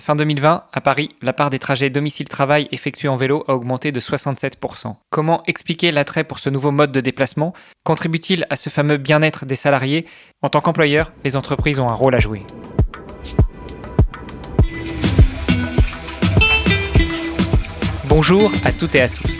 Fin 2020, à Paris, la part des trajets domicile-travail effectués en vélo a augmenté de 67%. Comment expliquer l'attrait pour ce nouveau mode de déplacement? Contribue-t-il à ce fameux bien-être des salariés? En tant qu'employeur, les entreprises ont un rôle à jouer. Bonjour à toutes et à tous.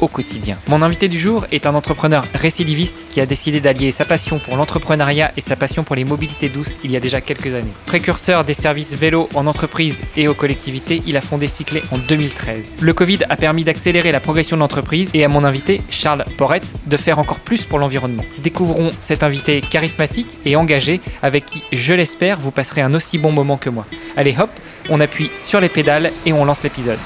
au quotidien. Mon invité du jour est un entrepreneur récidiviste qui a décidé d'allier sa passion pour l'entrepreneuriat et sa passion pour les mobilités douces il y a déjà quelques années. Précurseur des services vélo en entreprise et aux collectivités, il a fondé Cyclé en 2013. Le Covid a permis d'accélérer la progression de l'entreprise et à mon invité, Charles Porretz, de faire encore plus pour l'environnement. Découvrons cet invité charismatique et engagé avec qui, je l'espère, vous passerez un aussi bon moment que moi. Allez hop, on appuie sur les pédales et on lance l'épisode.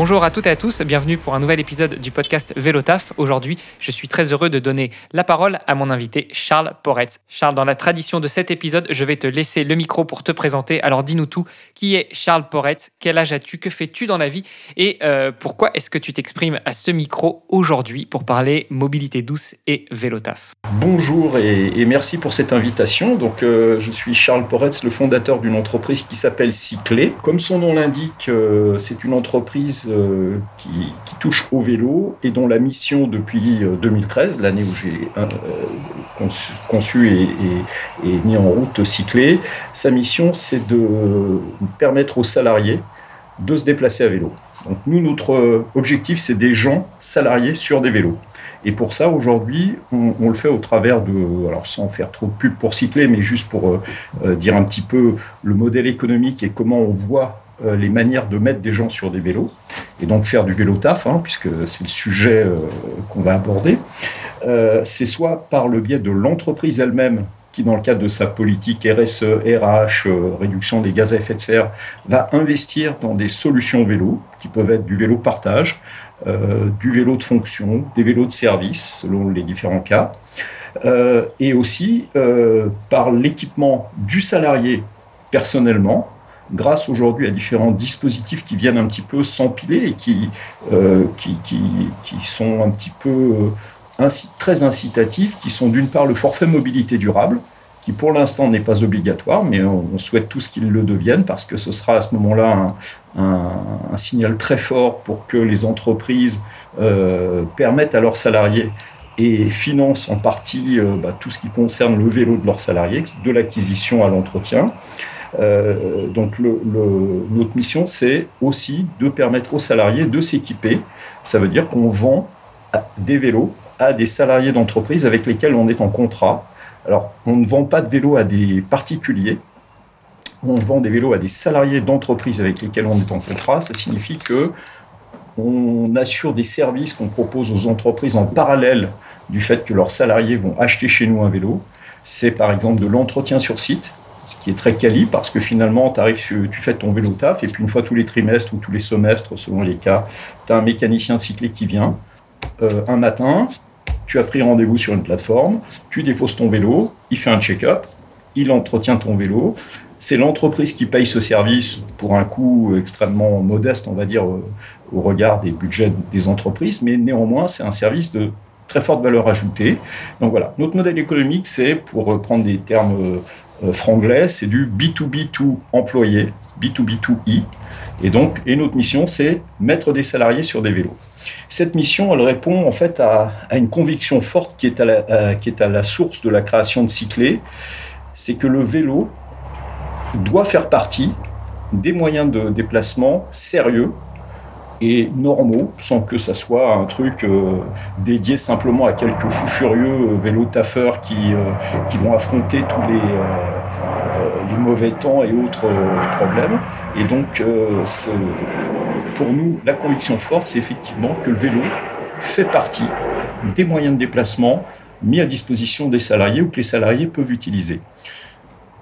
Bonjour à toutes et à tous, bienvenue pour un nouvel épisode du podcast Vélotaf. Aujourd'hui, je suis très heureux de donner la parole à mon invité Charles Poretz. Charles, dans la tradition de cet épisode, je vais te laisser le micro pour te présenter. Alors dis-nous tout, qui est Charles Poretz? Quel âge as-tu? Que fais-tu dans la vie? Et euh, pourquoi est-ce que tu t'exprimes à ce micro aujourd'hui pour parler mobilité douce et Vélotaf Bonjour et, merci pour cette invitation. Donc, euh, je suis Charles Poretz, le fondateur d'une entreprise qui s'appelle Cyclé. Comme son nom l'indique, euh, c'est une entreprise euh, qui, touche au vélo et dont la mission depuis 2013, euh, l'année où j'ai euh, conçu, et, mis en route Cyclé, sa mission c'est de permettre aux salariés de se déplacer à vélo. Donc nous, notre objectif, c'est des gens salariés sur des vélos. Et pour ça, aujourd'hui, on, le fait au travers de, alors sans faire trop de pub pour cycler, mais juste pour dire un petit peu le modèle économique et comment on voit les manières de mettre des gens sur des vélos, et donc faire du vélo taf, hein, puisque c'est le sujet euh, qu'on va aborder, euh, c'est soit par le biais de l'entreprise elle-même, qui dans le cadre de sa politique RSE, RH, réduction des gaz à effet de serre, va investir dans des solutions vélo, qui peuvent être du vélo partage, du vélo de fonction, des vélos de service, selon les différents cas, et aussi par l'équipement du salarié personnellement, grâce aujourd'hui à différents dispositifs qui viennent un petit peu s'empiler et qui, euh, sont un petit peu euh, très incitatifs, qui sont d'une part le forfait mobilité durable, qui pour l'instant n'est pas obligatoire, mais on, souhaite tous qu'il le devienne parce que ce sera à ce moment-là un, signal très fort pour que les entreprises euh, permettent à leurs salariés et financent en partie bah, tout ce qui concerne le vélo de leurs salariés, de l'acquisition à l'entretien. Euh, donc notre mission, c'est aussi de permettre aux salariés de s'équiper. Ça veut dire qu'on vend des vélos à des salariés d'entreprise avec lesquels on est en contrat. Alors, on ne vend pas de vélos à des particuliers, on vend des vélos à des salariés d'entreprise avec lesquels on est en contrat. Ça signifie que on assure des services qu'on propose aux entreprises en parallèle du fait que leurs salariés vont acheter chez nous un vélo. C'est par exemple de l'entretien sur site qui est très quali parce que finalement, tu fais ton vélo taf et puis une fois tous les trimestres ou tous les semestres, selon les cas, tu as un mécanicien cyclé qui vient euh, un matin, tu as pris rendez-vous sur une plateforme, tu déposes ton vélo, il fait un check-up, il entretient ton vélo. C'est l'entreprise qui paye ce service pour un coût extrêmement modeste, on va dire, euh, au regard des budgets des entreprises, mais néanmoins, c'est un service de très forte valeur ajoutée. Donc voilà, notre modèle économique, c'est, pour prendre des termes euh, franglais, c'est du B2B2 employé, B2B2I. Et donc, et notre mission, c'est mettre des salariés sur des vélos. Cette mission, elle répond en fait à, une conviction forte qui est, à la, qui est à la source de la création de Cyclé, c'est que le vélo doit faire partie des moyens de déplacement sérieux et normaux, sans que ça soit un truc euh, dédié simplement à quelques fous furieux euh, vélo taffeurs qui, euh, qui vont affronter tous les, les mauvais temps et autres problèmes. Et donc, pour nous, la conviction forte, c'est effectivement que le vélo fait partie des moyens de déplacement mis à disposition des salariés ou que les salariés peuvent utiliser.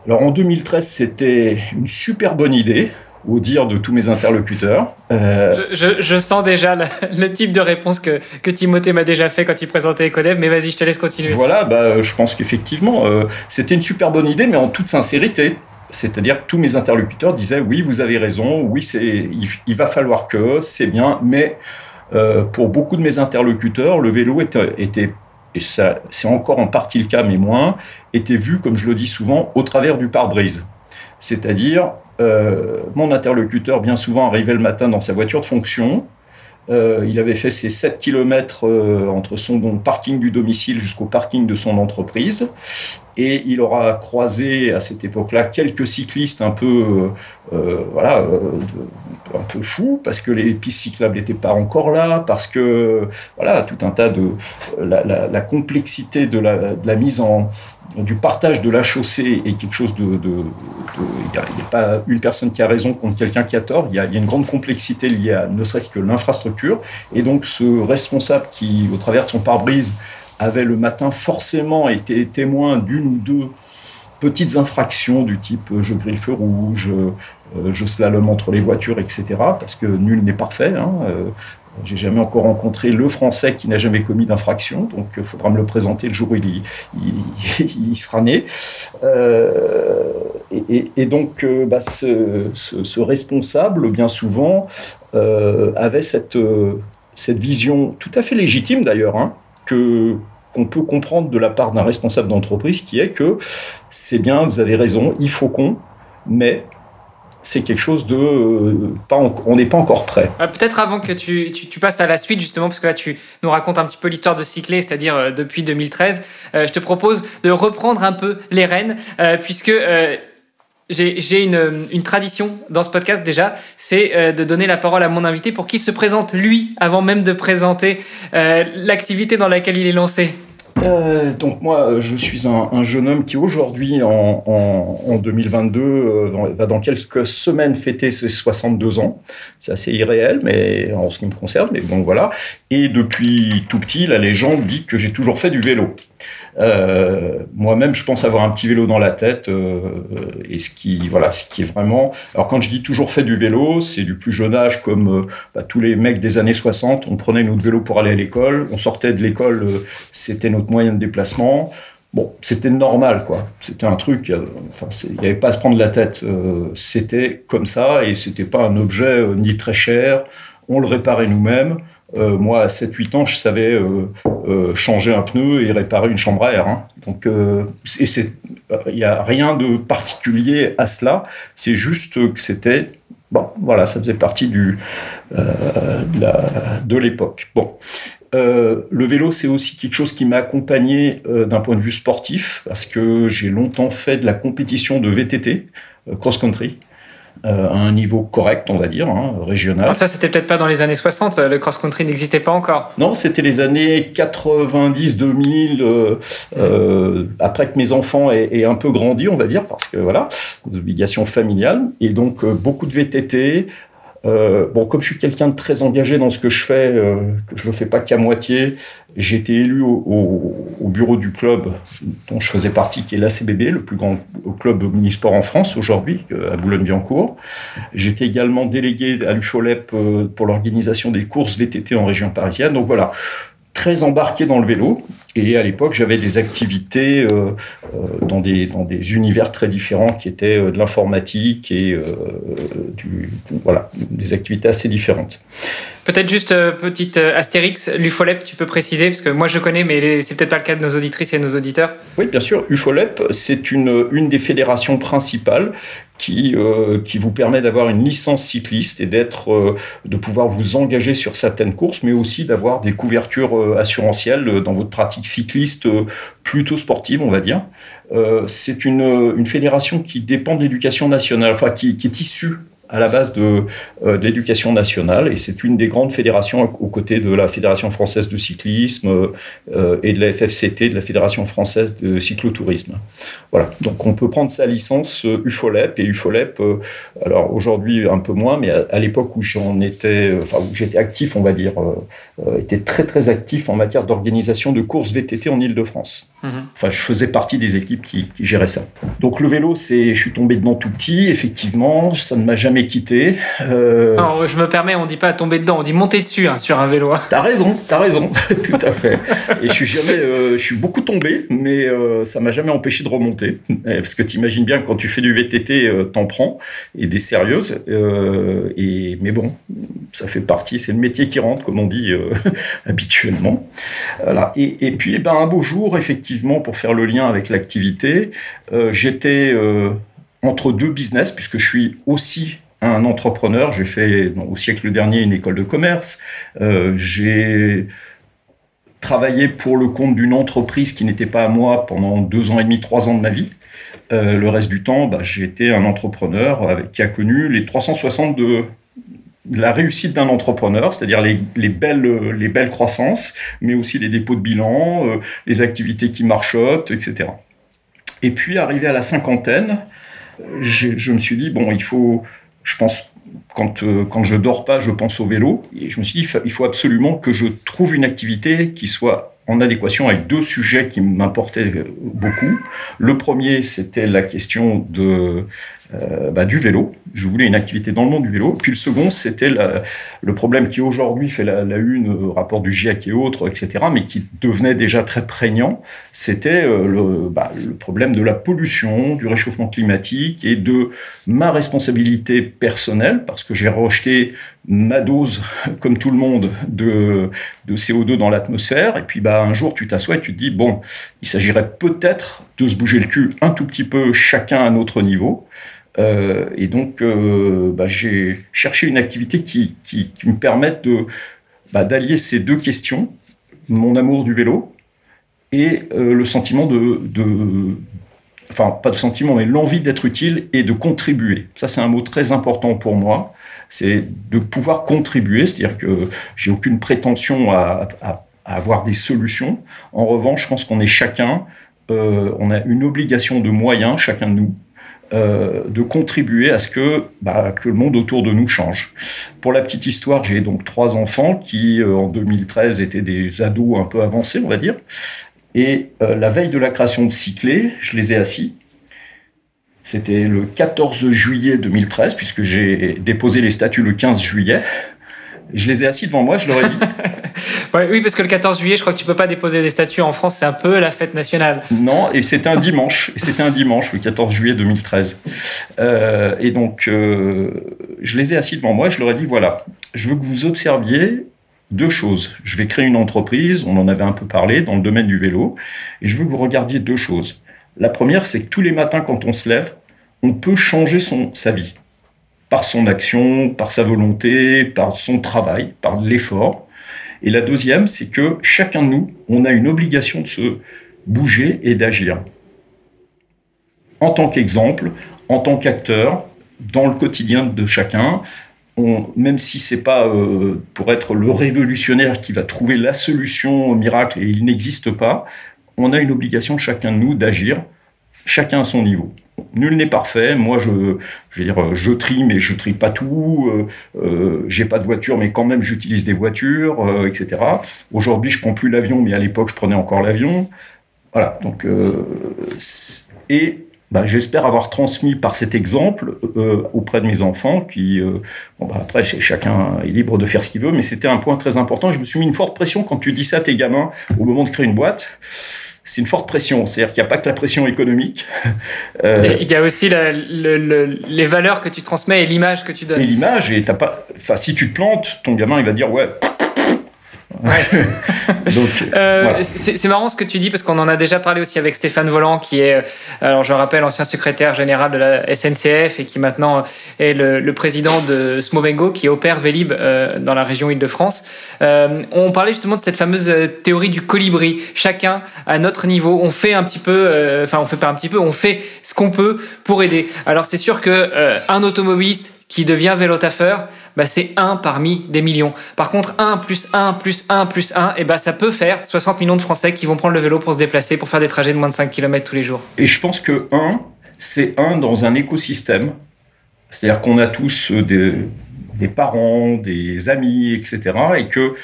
Alors en 2013, c'était une super bonne idée au dire de tous mes interlocuteurs. Euh, je, sens déjà le, type de réponse que, que Timothée m'a déjà fait quand il présentait Ecodev, mais vas-y, je te laisse continuer. Voilà, bah, je pense qu'effectivement, euh, c'était une super bonne idée, mais en toute sincérité. C'est-à-dire que tous mes interlocuteurs disaient oui, vous avez raison, oui, c'est, il, va falloir que, c'est bien, mais euh, pour beaucoup de mes interlocuteurs, le vélo était, était et ça, c'est encore en partie le cas, mais moins, était vu, comme je le dis souvent, au travers du pare-brise. C'est-à-dire, euh, mon interlocuteur, bien souvent, arrivait le matin dans sa voiture de fonction. Euh, il avait fait ses 7 km euh, entre son parking du domicile jusqu'au parking de son entreprise. Et il aura croisé à cette époque-là quelques cyclistes un peu, voilà, un peu fous parce que les pistes cyclables n'étaient pas encore là, parce que voilà, tout un tas de la, complexité de la mise en, du partage de la chaussée est quelque chose de... Il n'y a, pas une personne qui a raison contre quelqu'un qui a tort, il y a, une grande complexité liée à ne serait-ce que l'infrastructure. Et donc ce responsable qui, au travers de son pare-brise, avait le matin forcément été témoin d'une ou deux petites infractions du type euh, je grille le feu rouge, euh, je slalom entre les voitures, etc. Parce que nul n'est parfait. Hein, euh, j'ai jamais encore rencontré le Français qui n'a jamais commis d'infraction, donc il faudra me le présenter le jour où il, sera né. Euh, et, donc, euh, bah, ce, responsable, bien souvent, euh, avait cette, cette vision tout à fait légitime d'ailleurs, hein, que qu'on peut comprendre de la part d'un responsable d'entreprise, qui est que c'est bien, vous avez raison, il faut qu'on, mais c'est quelque chose de euh, pas on n'est pas encore prêt. Euh, peut-être avant que tu, tu, passes à la suite justement parce que là tu nous racontes un petit peu l'histoire de Cyclé, c'est-à-dire euh, depuis 2013. je te propose de reprendre un peu les rênes puisque j'ai une, une, tradition dans ce podcast déjà, c'est de donner la parole à mon invité pour qu'il se présente lui avant même de présenter l'activité dans laquelle il est lancé. Euh, donc moi, je suis un, jeune homme qui aujourd'hui, en, en, 2022, euh, va dans quelques semaines fêter ses 62 ans. C'est assez irréel, mais en ce qui me concerne, mais bon voilà. Et depuis tout petit, la légende dit que j'ai toujours fait du vélo. Euh, moi-même, je pense avoir un petit vélo dans la tête, euh, et ce qui, voilà, ce qui est vraiment. Alors quand je dis toujours fait du vélo, c'est du plus jeune âge, comme euh, bah, tous les mecs des années 60. On prenait notre vélo pour aller à l'école, on sortait de l'école, c'était notre moyen de déplacement. Bon, c'était normal, quoi. C'était un truc, enfin, il n'y avait pas à se prendre la tête. c'était comme ça, et c'était pas un objet ni très cher. On le réparait nous-mêmes. Euh, moi, à 7-8 ans, je savais euh, euh, changer un pneu et réparer une chambre à air. Hein. Donc, il n'y a rien de particulier à cela. C'est juste que c'était, bon, voilà, ça faisait partie de l'époque. Bon. le vélo, c'est aussi quelque chose qui m'a accompagné d'un point de vue sportif, parce que j'ai longtemps fait de la compétition de VTT, cross-country. Euh, à un niveau correct, on va dire, hein, régional. ça, c'était peut-être pas dans les années 60, le cross-country n'existait pas encore. Non, c'était les années 90-2000, euh, euh, après que mes enfants aient, un peu grandi, on va dire, parce que voilà, des obligations familiales, et donc beaucoup de VTT, euh, bon, comme je suis quelqu'un de très engagé dans ce que je fais, euh, que je ne le fais pas qu'à moitié, j'ai été élu au, bureau du club dont je faisais partie, qui est l'ACBB, le plus grand club omnisport en France aujourd'hui, à Boulogne-Billancourt. J'étais également délégué à l'UFOLEP euh, pour l'organisation des courses VTT en région parisienne. Donc voilà, très embarqué dans le vélo. Et à l'époque, j'avais des activités euh, euh, dans, des, dans des univers très différents qui étaient euh, de l'informatique et du, voilà, des activités assez différentes. Peut-être juste petite astérix, l'UFOLEP, tu peux préciser, parce que moi je connais, mais c'est peut-être pas le cas de nos auditrices et nos auditeurs. Oui, bien sûr. UFOLEP, c'est une, une des fédérations principales qui, euh, qui vous permet d'avoir une licence cycliste et d'être, euh, de pouvoir vous engager sur certaines courses, mais aussi d'avoir des couvertures euh, assurantielles dans votre pratique cycliste plutôt sportive, on va dire. c'est une, une fédération qui dépend de l'éducation nationale, enfin qui, qui est issue à la base de, euh, l'éducation nationale et c'est une des grandes fédérations aux côtés de la Fédération française de cyclisme euh, et de la FFCT, de la Fédération française de cyclotourisme. Voilà, donc on peut prendre sa licence euh, UFOLEP et UFOLEP, alors aujourd'hui un peu moins, mais à, l'époque où j'en étais, enfin où j'étais actif, on va dire, était très très actif en matière d'organisation de courses VTT en Ile-de-France. Mhm. Enfin, je faisais partie des équipes qui, géraient ça. Donc le vélo, c'est, je suis tombé dedans tout petit, effectivement, ça ne m'a jamais quitté. Euh... je me permets, on dit pas tomber dedans, on dit monter dessus hein, sur un vélo. Hein. T'as raison, t'as raison, tout à fait. Et je suis jamais, euh, je suis beaucoup tombé, mais euh, ça m'a jamais empêché de remonter, parce que tu imagines bien que quand tu fais du VTT, euh, t'en prends et des sérieuses. et mais bon, ça fait partie, c'est le métier qui rentre, comme on dit habituellement. Voilà. Et, et puis, eh ben, un beau jour, effectivement pour faire le lien avec l'activité, euh, j'étais euh, entre deux business, puisque je suis aussi un entrepreneur. J'ai fait au siècle dernier une école de commerce. Euh, j'ai travaillé pour le compte d'une entreprise qui n'était pas à moi pendant deux ans et demi, trois ans de ma vie. le reste du temps, bah, j'ai un entrepreneur qui a connu les 360 de, la réussite d'un entrepreneur, c'est-à-dire les, belles, les belles croissances, mais aussi les dépôts de bilan, euh, les activités qui marchotent, etc. Et puis, arrivé à la cinquantaine, je me suis dit, bon, il faut, je pense, quand, euh, quand je dors pas, je pense au vélo, et je me suis dit, il faut absolument que je trouve une activité qui soit en adéquation avec deux sujets qui m'importaient beaucoup. Le premier, c'était la question de, euh, bah, du vélo. Je voulais une activité dans le monde du vélo. Puis le second, c'était le problème qui aujourd'hui fait la, une, euh, rapport du GIEC et autres, etc., mais qui devenait déjà très prégnant. C'était euh, le, bah, le, problème de la pollution, du réchauffement climatique et de ma responsabilité personnelle, parce que j'ai rejeté ma dose, comme tout le monde, de, de CO2 dans l'atmosphère. Et puis bah, un jour, tu t'assois et tu te dis, bon, il s'agirait peut-être de se bouger le cul un tout petit peu, chacun à notre niveau. Euh, et donc, euh, bah, j'ai cherché une activité qui, me permette de, bah, d'allier ces deux questions, mon amour du vélo et euh, le sentiment de, enfin pas de sentiment, mais l'envie d'être utile et de contribuer. Ça, c'est un mot très important pour moi. C'est de pouvoir contribuer, c'est-à-dire que j'ai aucune prétention à, avoir des solutions. En revanche, je pense qu'on est chacun, on a une obligation de moyens, chacun de nous, euh, de contribuer à ce que, bah, que le monde autour de nous change. Pour la petite histoire, j'ai donc trois enfants qui, euh, en 2013, étaient des ados un peu avancés, on va dire. Et euh, la veille de la création de Cyclé, je les ai assis. C'était le 14 juillet 2013, puisque j'ai déposé les statuts le 15 juillet. Je les ai assis devant moi, je leur ai dit oui, parce que le 14 juillet, je crois que tu peux pas déposer des statues en France, c'est un peu la fête nationale. Non, et c'était un dimanche, c'était un dimanche, le 14 juillet 2013. Euh, et donc, euh, je les ai assis devant moi, et je leur ai dit voilà, je veux que vous observiez deux choses. Je vais créer une entreprise, on en avait un peu parlé, dans le domaine du vélo, et je veux que vous regardiez deux choses. La première, c'est que tous les matins, quand on se lève, on peut changer son, sa vie par son action, par sa volonté, par son travail, par l'effort. Et la deuxième, c'est que chacun de nous, on a une obligation de se bouger et d'agir. En tant qu'exemple, en tant qu'acteur, dans le quotidien de chacun, même si c'est pas euh, pour être le révolutionnaire qui va trouver la solution au miracle et il n'existe pas, on a une obligation chacun de nous d'agir, chacun à son niveau nul n'est parfait. Moi, je, je veux dire, je trie, mais je trie pas tout. Euh, euh, j'ai pas de voiture, mais quand même, j'utilise des voitures, euh, etc. Aujourd'hui, je prends plus l'avion, mais à l'époque, je prenais encore l'avion. Voilà. Donc, euh, et bah, j'espère avoir transmis par cet exemple euh, auprès de mes enfants qui, euh, bon, bah, après, chacun est libre de faire ce qu'il veut, mais c'était un point très important. Je me suis mis une forte pression quand tu dis ça à tes gamins au moment de créer une boîte. C'est une forte pression. C'est-à-dire qu'il n'y a pas que la pression économique. euh, Il y a aussi la, le, le, les valeurs que tu transmets et l'image que tu donnes. Et l'image, et t'as pas. Enfin, si tu te plantes, ton gamin, il va dire ouais euh, c'est marrant ce que tu dis parce qu'on en a déjà parlé aussi avec Stéphane Volant qui est, euh, alors je rappelle, ancien secrétaire général de la SNCF et qui maintenant est le, président de Smovengo qui opère Vélib euh, dans la région Île-de-France. on parlait justement de cette fameuse théorie du colibri. Chacun à notre niveau, on fait un petit peu, enfin on fait pas un petit peu, on fait ce qu'on peut pour aider. Alors c'est sûr que un automobiliste qui devient vélotaffeur, bah, c'est un parmi des millions. Par contre, 1 plus 1 plus 1 plus 1, et bah, ça peut faire 60 millions de Français qui vont prendre le vélo pour se déplacer, pour faire des trajets de moins de 5 km tous les jours. Et je pense que 1, c'est 1 dans un écosystème. C'est-à-dire qu'on a tous euh, des, des, parents, des amis, etc. Et que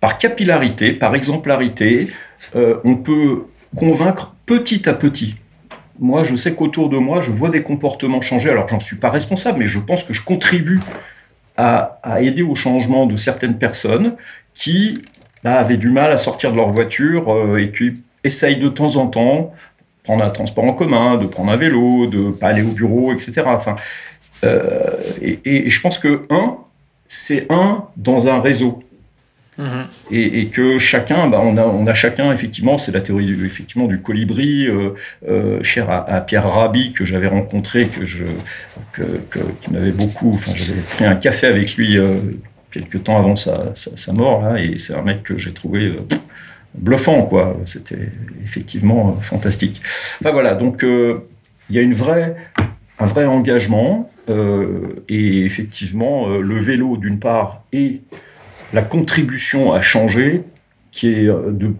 par capillarité, par exemplarité, euh, on peut convaincre petit à petit. Moi, je sais qu'autour de moi, je vois des comportements changer. Alors, j'en suis pas responsable, mais je pense que je contribue à, aider au changement de certaines personnes qui avaient du mal à sortir de leur voiture euh, et qui essayent de temps en temps prendre un transport en commun, de prendre un vélo, de pas aller au bureau, etc. Enfin, euh, et, je pense que un, c'est un dans un réseau. Mhm. Et, que chacun, bah, on, a, chacun, effectivement, c'est la théorie du, effectivement, du colibri, euh, euh, cher à, Pierre Rabhi, que j'avais rencontré, que je, que, qui m'avait beaucoup, enfin, j'avais pris un café avec lui quelques temps avant sa, sa, mort, là, et c'est un mec que j'ai trouvé bluffant, quoi. C'était effectivement fantastique. Enfin voilà, donc il y a une vraie, un vrai engagement, euh, et effectivement, euh, le vélo, d'une part, et la contribution à changer, qui est euh, de,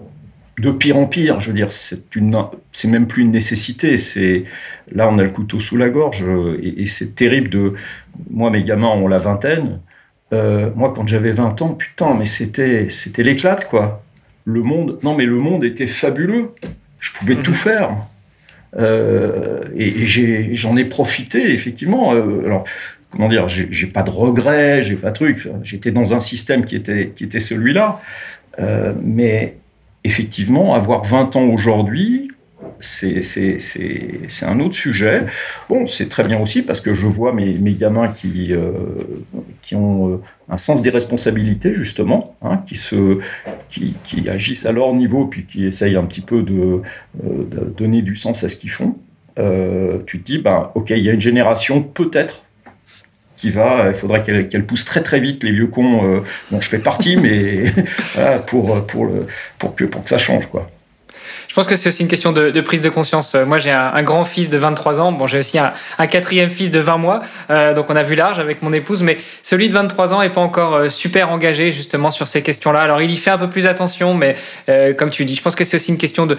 de pire en pire. Je veux dire, c'est une, c'est même plus une nécessité. C'est là, on a le couteau sous la gorge, et, c'est terrible de. Moi, mes gamins ont la vingtaine. moi, quand j'avais 20 ans, putain, mais c'était, c'était l'éclate, quoi. Le monde, non, mais le monde était fabuleux. Je pouvais tout faire. Euh, et, j'en ai, profité effectivement. Euh, alors comment dire, j'ai pas de regrets, j'ai pas de trucs. J'étais dans un système qui était qui était celui-là, euh, mais effectivement, avoir 20 ans aujourd'hui, c'est un autre sujet. Bon, c'est très bien aussi parce que je vois mes, gamins qui, euh, qui ont euh, un sens des responsabilités, justement, hein, qui, se, qui, qui, agissent à leur niveau, puis qui essayent un petit peu de donner du sens à ce qu'ils font. tu te dis, ben, ok, il y a une génération peut-être il faudrait qu'elle pousse très très vite les vieux cons dont je fais partie, mais pour, pour, le, pour, que, pour que ça change. quoi. Je pense que c'est aussi une question de, prise de conscience. Euh, moi, j'ai un, grand fils de 23 ans. Bon, j'ai aussi un, quatrième fils de 20 mois. Euh, donc, on a vu large avec mon épouse. Mais celui de 23 ans est pas encore euh, super engagé justement sur ces questions-là. Alors, il y fait un peu plus attention, mais comme tu dis, je pense que c'est aussi une question de,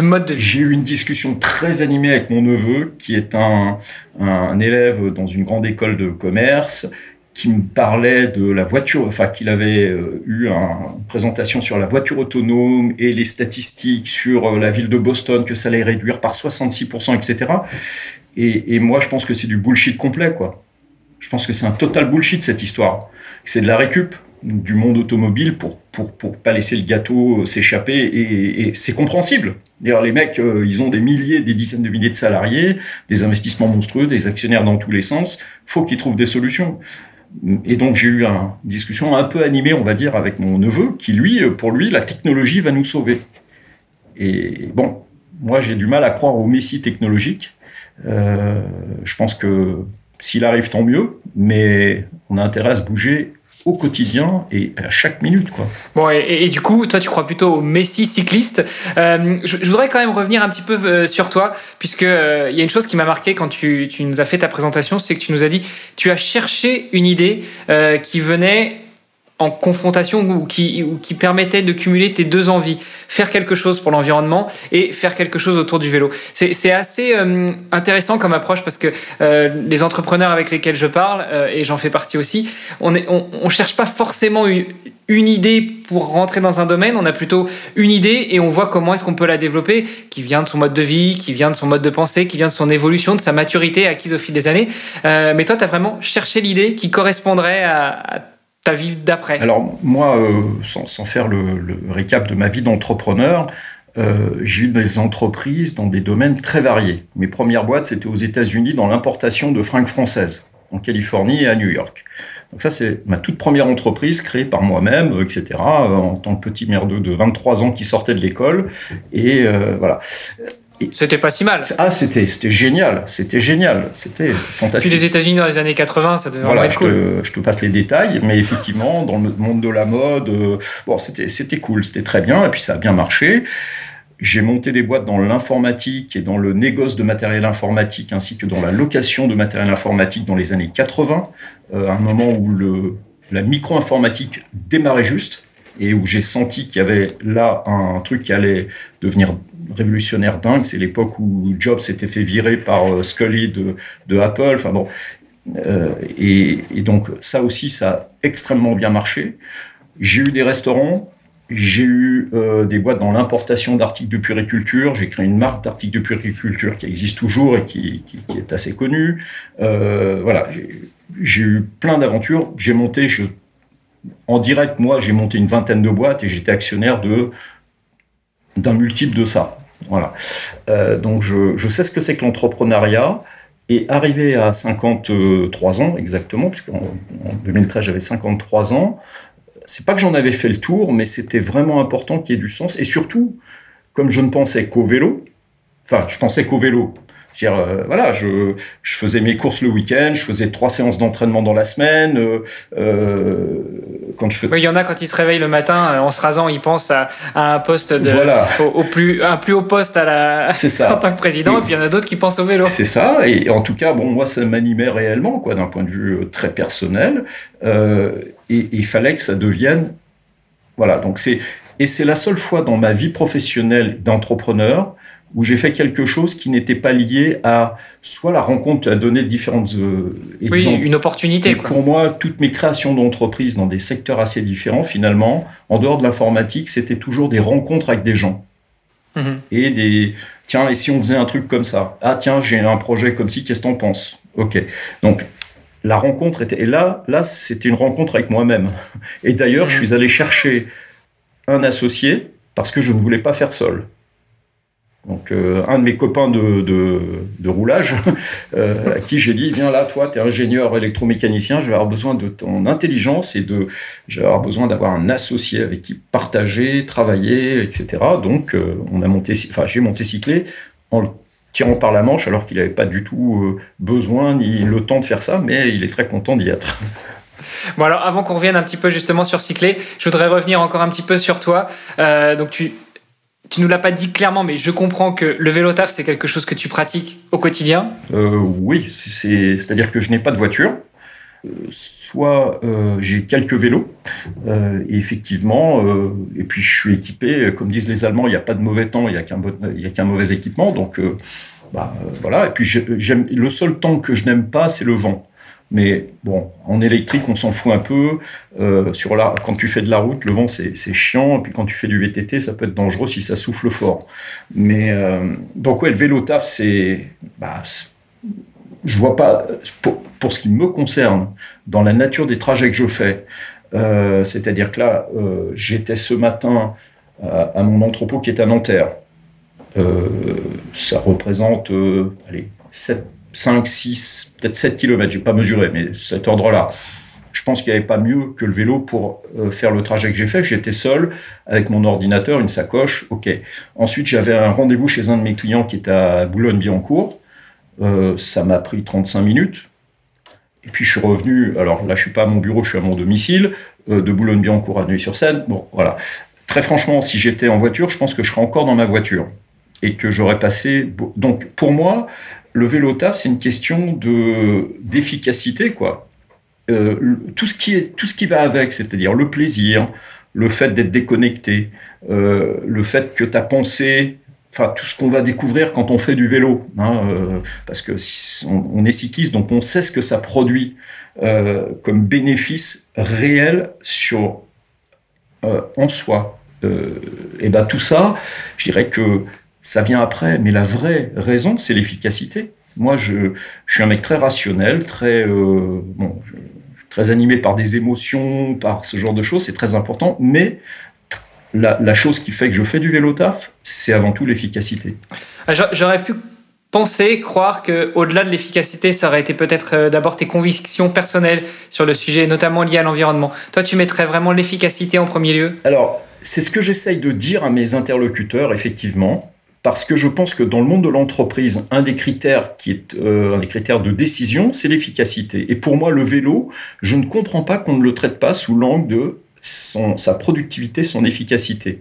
mode de vie. J'ai eu une discussion très animée avec mon neveu, qui est un, un élève dans une grande école de commerce qui me parlait de la voiture, enfin qu'il avait euh, eu une présentation sur la voiture autonome et les statistiques sur euh, la ville de Boston, que ça allait réduire par 66%, etc. Et, moi, je pense que c'est du bullshit complet, quoi. Je pense que c'est un total bullshit, cette histoire. C'est de la récup du monde automobile pour, pour, pour pas laisser le gâteau s'échapper et, et c'est compréhensible. D'ailleurs, les mecs, euh, ils ont des milliers, des dizaines de milliers de salariés, des investissements monstrueux, des actionnaires dans tous les sens. Faut qu'ils trouvent des solutions. Et donc j'ai eu une discussion un peu animée, on va dire, avec mon neveu, qui lui, pour lui, la technologie va nous sauver. Et bon, moi j'ai du mal à croire au messie technologique. Euh, je pense que s'il arrive, tant mieux, mais on a intérêt à se bouger au quotidien et à chaque minute. Quoi. Bon, et, du coup, toi, tu crois plutôt au Messi cycliste. Euh, je, voudrais quand même revenir un petit peu euh, sur toi, puisque euh, il y a une chose qui m'a marqué quand tu, tu, nous as fait ta présentation, c'est que tu nous as dit, tu as cherché une idée qui venait en confrontation ou qui, ou qui permettait de cumuler tes deux envies, faire quelque chose pour l'environnement et faire quelque chose autour du vélo. C'est assez euh, intéressant comme approche parce que euh, les entrepreneurs avec lesquels je parle, euh, et j'en fais partie aussi, on ne on, on, cherche pas forcément une, idée pour rentrer dans un domaine, on a plutôt une idée et on voit comment est-ce qu'on peut la développer, qui vient de son mode de vie, qui vient de son mode de pensée, qui vient de son évolution, de sa maturité acquise au fil des années. mais toi, tu as vraiment cherché l'idée qui correspondrait à, à ta vie d'après Alors moi, euh, sans, faire le, récap de ma vie d'entrepreneur, euh, j'ai eu des entreprises dans des domaines très variés. Mes premières boîtes, c'était aux États-Unis dans l'importation de fringues françaises, en Californie et à New York. Donc ça, c'est ma toute première entreprise créée par moi-même, etc., euh, en tant que petit merdeux de 23 ans qui sortait de l'école. Et voilà. C'était pas si mal. Ah, c'était, génial, c'était génial, c'était fantastique. Puis les États-Unis dans les années 80, ça devait voilà, je cool. Te, je te passe les détails, mais effectivement, dans le monde de la mode, euh, bon, c'était, cool, c'était très bien, et puis ça a bien marché. J'ai monté des boîtes dans l'informatique et dans le négoce de matériel informatique, ainsi que dans la location de matériel informatique dans les années 80, euh, un moment où le, la micro-informatique démarrait juste et où j'ai senti qu'il y avait là un truc qui allait devenir révolutionnaire dingue. C'est l'époque où Jobs s'était fait virer par euh, Scully de, de Apple. Enfin bon, euh, et, donc ça aussi, ça a extrêmement bien marché. J'ai eu des restaurants j'ai eu euh, des boîtes dans l'importation d'articles de puriculture. J'ai créé une marque d'articles de puriculture qui existe toujours et qui, qui, est assez connue. Voilà, j'ai eu plein d'aventures. J'ai monté, je, en direct, moi, j'ai monté une vingtaine de boîtes et j'étais actionnaire d'un multiple de ça. Voilà. Euh, donc je, je, sais ce que c'est que l'entrepreneuriat. Et arrivé à 53 ans exactement, puisqu'en en 2013 j'avais 53 ans, c'est pas que j'en avais fait le tour, mais c'était vraiment important qu'il y ait du sens. Et surtout, comme je ne pensais qu'au vélo, enfin, je pensais qu'au vélo. Dire, euh, voilà, je, je, faisais mes courses le week-end, je faisais trois séances d'entraînement dans la semaine. Euh, euh quand je fais... Oui, il y en a quand ils se réveillent le matin en se rasant, ils pensent à, à un poste de, voilà. au, plus, un plus haut poste à la, ça. en tant que président, et, et puis il y en a d'autres qui pensent au vélo. C'est ça, et en tout cas, bon, moi, ça m'animait réellement, quoi, d'un point de vue très personnel. Euh, et il fallait que ça devienne. Voilà, donc c'est. Et c'est la seule fois dans ma vie professionnelle d'entrepreneur où j'ai fait quelque chose qui n'était pas lié à soit la rencontre, à donner différentes euh, oui, une opportunité. Et pour moi, toutes mes créations d'entreprise dans des secteurs assez différents, finalement, en dehors de l'informatique, c'était toujours des rencontres avec des gens. Mmh. Et des, tiens, et si on faisait un truc comme ça? Ah, tiens, j'ai un projet comme ci, qu'est-ce que t'en penses? Ok. Donc, la rencontre était. Et là, là c'était une rencontre avec moi-même. Et d'ailleurs, je suis allé chercher un associé parce que je ne voulais pas faire seul. Donc, euh, un de mes copains de, de, roulage, euh, à qui j'ai dit Viens là, toi, tu es ingénieur électromécanicien, je vais avoir besoin de ton intelligence et de. Je vais avoir besoin d'avoir un associé avec qui partager, travailler, etc. Donc, euh, on a monté, enfin, j'ai monté Cyclé en le tirant par la manche alors qu'il n'avait pas du tout besoin ni le temps de faire ça, mais il est très content d'y être. Bon alors avant qu'on revienne un petit peu justement sur Cyclé, je voudrais revenir encore un petit peu sur toi. Donc tu, tu nous l'as pas dit clairement, mais je comprends que le vélo taf c'est quelque chose que tu pratiques au quotidien. Euh, oui, c'est-à-dire que je n'ai pas de voiture soit euh, j'ai quelques vélos, euh, et effectivement, euh, et puis je suis équipé, comme disent les Allemands, il n'y a pas de mauvais temps, il n'y a qu'un mauvais équipement, donc bah, voilà. Et puis le seul temps que je n'aime pas, c'est le vent. Mais bon, en électrique, on s'en fout un peu. sur la, quand tu fais de la route, le vent, c'est chiant. Et puis quand tu fais du VTT, ça peut être dangereux si ça souffle fort. Mais donc ouais, le vélo taf, c'est bah, je vois pas, pour, ce qui me concerne, dans la nature des trajets que je fais, euh, c'est-à-dire que là, euh, j'étais ce matin à, à, mon entrepôt qui est à Nanterre. Euh, ça représente, euh, allez, 7, 5, 6, peut-être 7 km, j'ai pas mesuré, mais cet ordre-là. Je pense qu'il n'y avait pas mieux que le vélo pour euh, faire le trajet que j'ai fait. J'étais seul avec mon ordinateur, une sacoche, ok. Ensuite, j'avais un rendez-vous chez un de mes clients qui est à Boulogne-Billancourt euh, ça m'a pris 35 minutes. Et puis je suis revenu, alors là je suis pas à mon bureau, je suis à mon domicile, euh, de Boulogne-Billancourt à Neuilly-sur-Seine. Bon, voilà. Très franchement, si j'étais en voiture, je pense que je serais encore dans ma voiture. Et que j'aurais passé. Donc pour moi, le vélo taf, c'est une question de d'efficacité, quoi. Euh, tout, ce qui est, tout ce qui va avec, c'est-à-dire le plaisir, le fait d'être déconnecté, euh, le fait que ta pensée enfin tout ce qu'on va découvrir quand on fait du vélo, hein, euh, parce que on, est cycliste, donc on sait ce que ça produit comme bénéfice réel sur en soi. Et ben tout ça, je dirais que ça vient après, mais la vraie raison, c'est l'efficacité. Moi, je, je, suis un mec très rationnel, très euh, bon, très animé par des émotions, par ce genre de choses, c'est très important, mais la, la, chose qui fait que je fais du vélo taf, c'est avant tout l'efficacité. Ah, j'aurais pu penser, croire que au-delà de l'efficacité, ça aurait été peut-être euh, d'abord tes convictions personnelles sur le sujet, notamment lié à l'environnement. Toi, tu mettrais vraiment l'efficacité en premier lieu? Alors, c'est ce que j'essaye de dire à mes interlocuteurs, effectivement, parce que je pense que dans le monde de l'entreprise, un des critères qui est euh, un des critères de décision, c'est l'efficacité. Et pour moi, le vélo, je ne comprends pas qu'on ne le traite pas sous l'angle de sa productivité, son efficacité.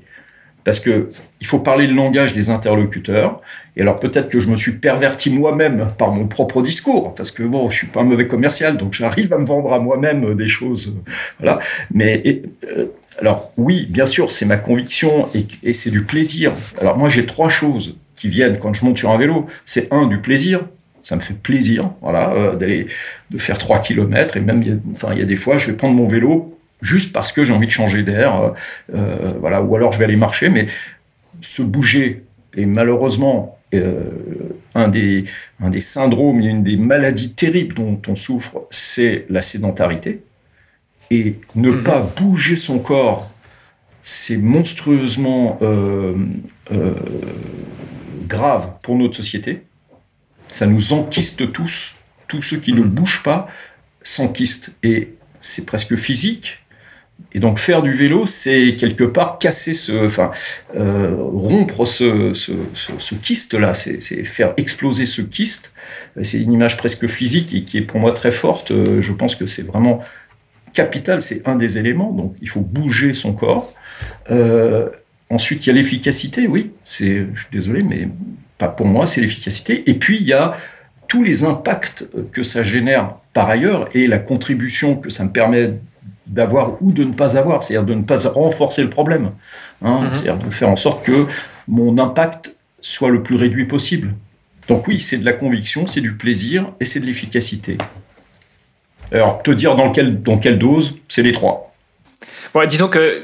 Parce que il faut parler le langage des interlocuteurs. Et alors peut-être que je me suis perverti moi-même par mon propre discours, parce que bon, je suis pas un mauvais commercial, donc j'arrive à me vendre à moi-même des choses, voilà. Mais euh, alors oui, bien sûr, c'est ma conviction et, c'est du plaisir. Alors moi, j'ai trois choses qui viennent quand je monte sur un vélo. C'est un du plaisir, ça me fait plaisir, voilà, euh, d'aller de faire trois kilomètres et même, enfin, il y a des fois, je vais prendre mon vélo juste parce que j'ai envie de changer d'air, voilà, ou alors je vais aller marcher, mais se bouger est malheureusement un, des, un des syndromes, une des maladies terribles dont on souffre, c'est la sédentarité. Et ne mhm. pas bouger son corps, c'est monstrueusement grave pour notre société. Ça nous enquiste tous. Tous ceux qui ne bougent pas s'enquistent. Et c'est presque physique. Et donc faire du vélo, c'est quelque part casser ce, enfin, euh, rompre ce, ce, ce, kyste-là, c'est faire exploser ce kyste. C'est une image presque physique et qui est pour moi très forte. Euh, je pense que c'est vraiment capital, c'est un des éléments. Donc il faut bouger son corps. Euh, ensuite, il y a l'efficacité, oui. C'est, je suis désolé, mais pas pour moi, c'est l'efficacité. Et puis il y a tous les impacts que ça génère par ailleurs et la contribution que ça me permet d'avoir ou de ne pas avoir, c'est-à-dire de ne pas renforcer le problème, hein, mhm. c'est-à-dire de faire en sorte que mon impact soit le plus réduit possible. Donc oui, c'est de la conviction, c'est du plaisir et c'est de l'efficacité. Alors, te dire dans, quel, dans quelle dose, c'est les trois. Bon, disons que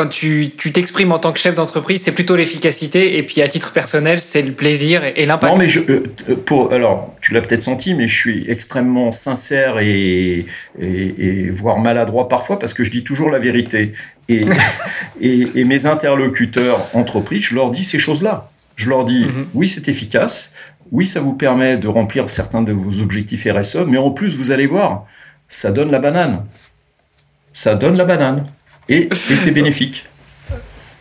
quand tu t'exprimes en tant que chef d'entreprise, c'est plutôt l'efficacité, et puis à titre personnel, c'est le plaisir et, l'impact. Non, mais je, euh, pour, alors, tu l'as peut-être senti, mais je suis extrêmement sincère et, et, voire maladroit parfois, parce que je dis toujours la vérité. Et, et, mes interlocuteurs entreprises, je leur dis ces choses-là. Je leur dis, mhm. oui, c'est efficace, oui, ça vous permet de remplir certains de vos objectifs RSE, mais en plus, vous allez voir, ça donne la banane. Ça donne la banane et, c'est bénéfique.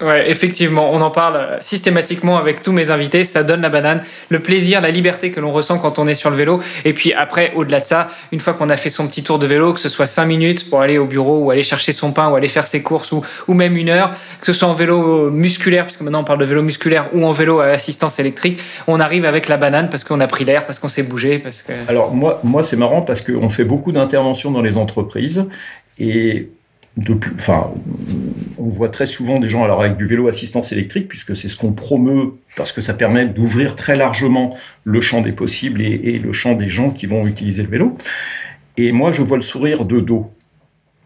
Ouais, effectivement, on en parle systématiquement avec tous mes invités. Ça donne la banane, le plaisir, la liberté que l'on ressent quand on est sur le vélo. Et puis après, au-delà de ça, une fois qu'on a fait son petit tour de vélo, que ce soit 5 minutes pour aller au bureau ou aller chercher son pain ou aller faire ses courses ou, ou même une heure, que ce soit en vélo musculaire, puisque maintenant on parle de vélo musculaire ou en vélo à assistance électrique, on arrive avec la banane parce qu'on a pris l'air, parce qu'on s'est bougé. Parce que... Alors moi, moi c'est marrant parce qu'on fait beaucoup d'interventions dans les entreprises et enfin, on voit très souvent des gens alors avec du vélo assistance électrique, puisque c'est ce qu'on promeut, parce que ça permet d'ouvrir très largement le champ des possibles et, le champ des gens qui vont utiliser le vélo. Et moi, je vois le sourire de dos.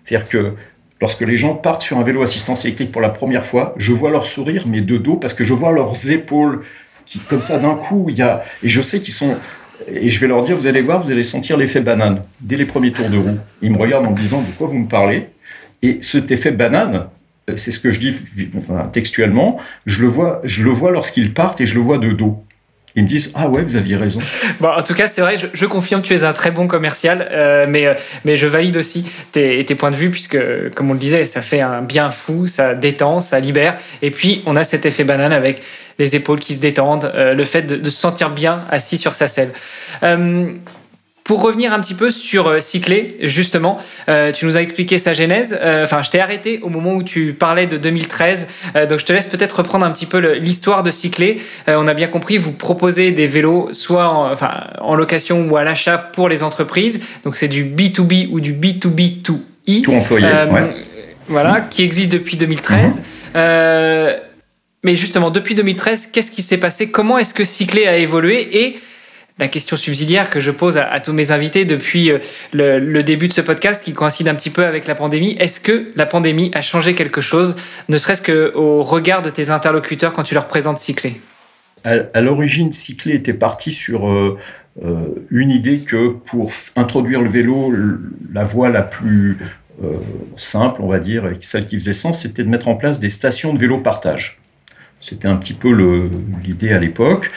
C'est-à-dire que lorsque les gens partent sur un vélo assistance électrique pour la première fois, je vois leur sourire, mais de dos, parce que je vois leurs épaules qui, comme ça, d'un coup, il y a, et je sais qu'ils sont, et je vais leur dire, vous allez voir, vous allez sentir l'effet banane dès les premiers tours de roue. Ils me regardent en me disant, de quoi vous me parlez? Et cet effet banane, euh, c'est ce que je dis textuellement, je le vois, je le vois lorsqu'ils partent et je le vois de dos. Ils me disent ah ouais vous aviez raison. En tout cas c'est vrai je, confirme tu es un très bon commercial euh, mais euh, mais je valide aussi tes, points de vue puisque comme on le disait ça fait un bien fou ça détend ça libère et puis on a cet effet banane avec les épaules qui se détendent le fait de, se sentir bien assis sur sa selle. Pour revenir un petit peu sur euh, Cyclé, justement, euh, tu nous as expliqué sa genèse. Euh, enfin, je t'ai arrêté au moment où tu parlais de 2013. donc, je te laisse peut-être reprendre un petit peu l'histoire de Cyclé. on a bien compris, vous proposez des vélos soit en, enfin, en location ou à l'achat pour les entreprises. Donc, c'est du B2B ou du B2B2E. Tout employé, Voilà, qui existe depuis 2013. Mhm. mais justement, depuis 2013, qu'est-ce qui s'est passé? Comment est-ce que Cyclé a évolué? Et la question subsidiaire que je pose à, tous mes invités depuis euh, le, début de ce podcast, qui coïncide un petit peu avec la pandémie. Est-ce que la pandémie a changé quelque chose, ne serait-ce qu'au regard de tes interlocuteurs quand tu leur présentes Cyclé? À, l'origine, Cyclé était parti sur euh, euh, une idée que pour introduire le vélo, la voie la plus simple, on va dire, et celle qui faisait sens, c'était de mettre en place des stations de vélo partage. C'était un petit peu l'idée à l'époque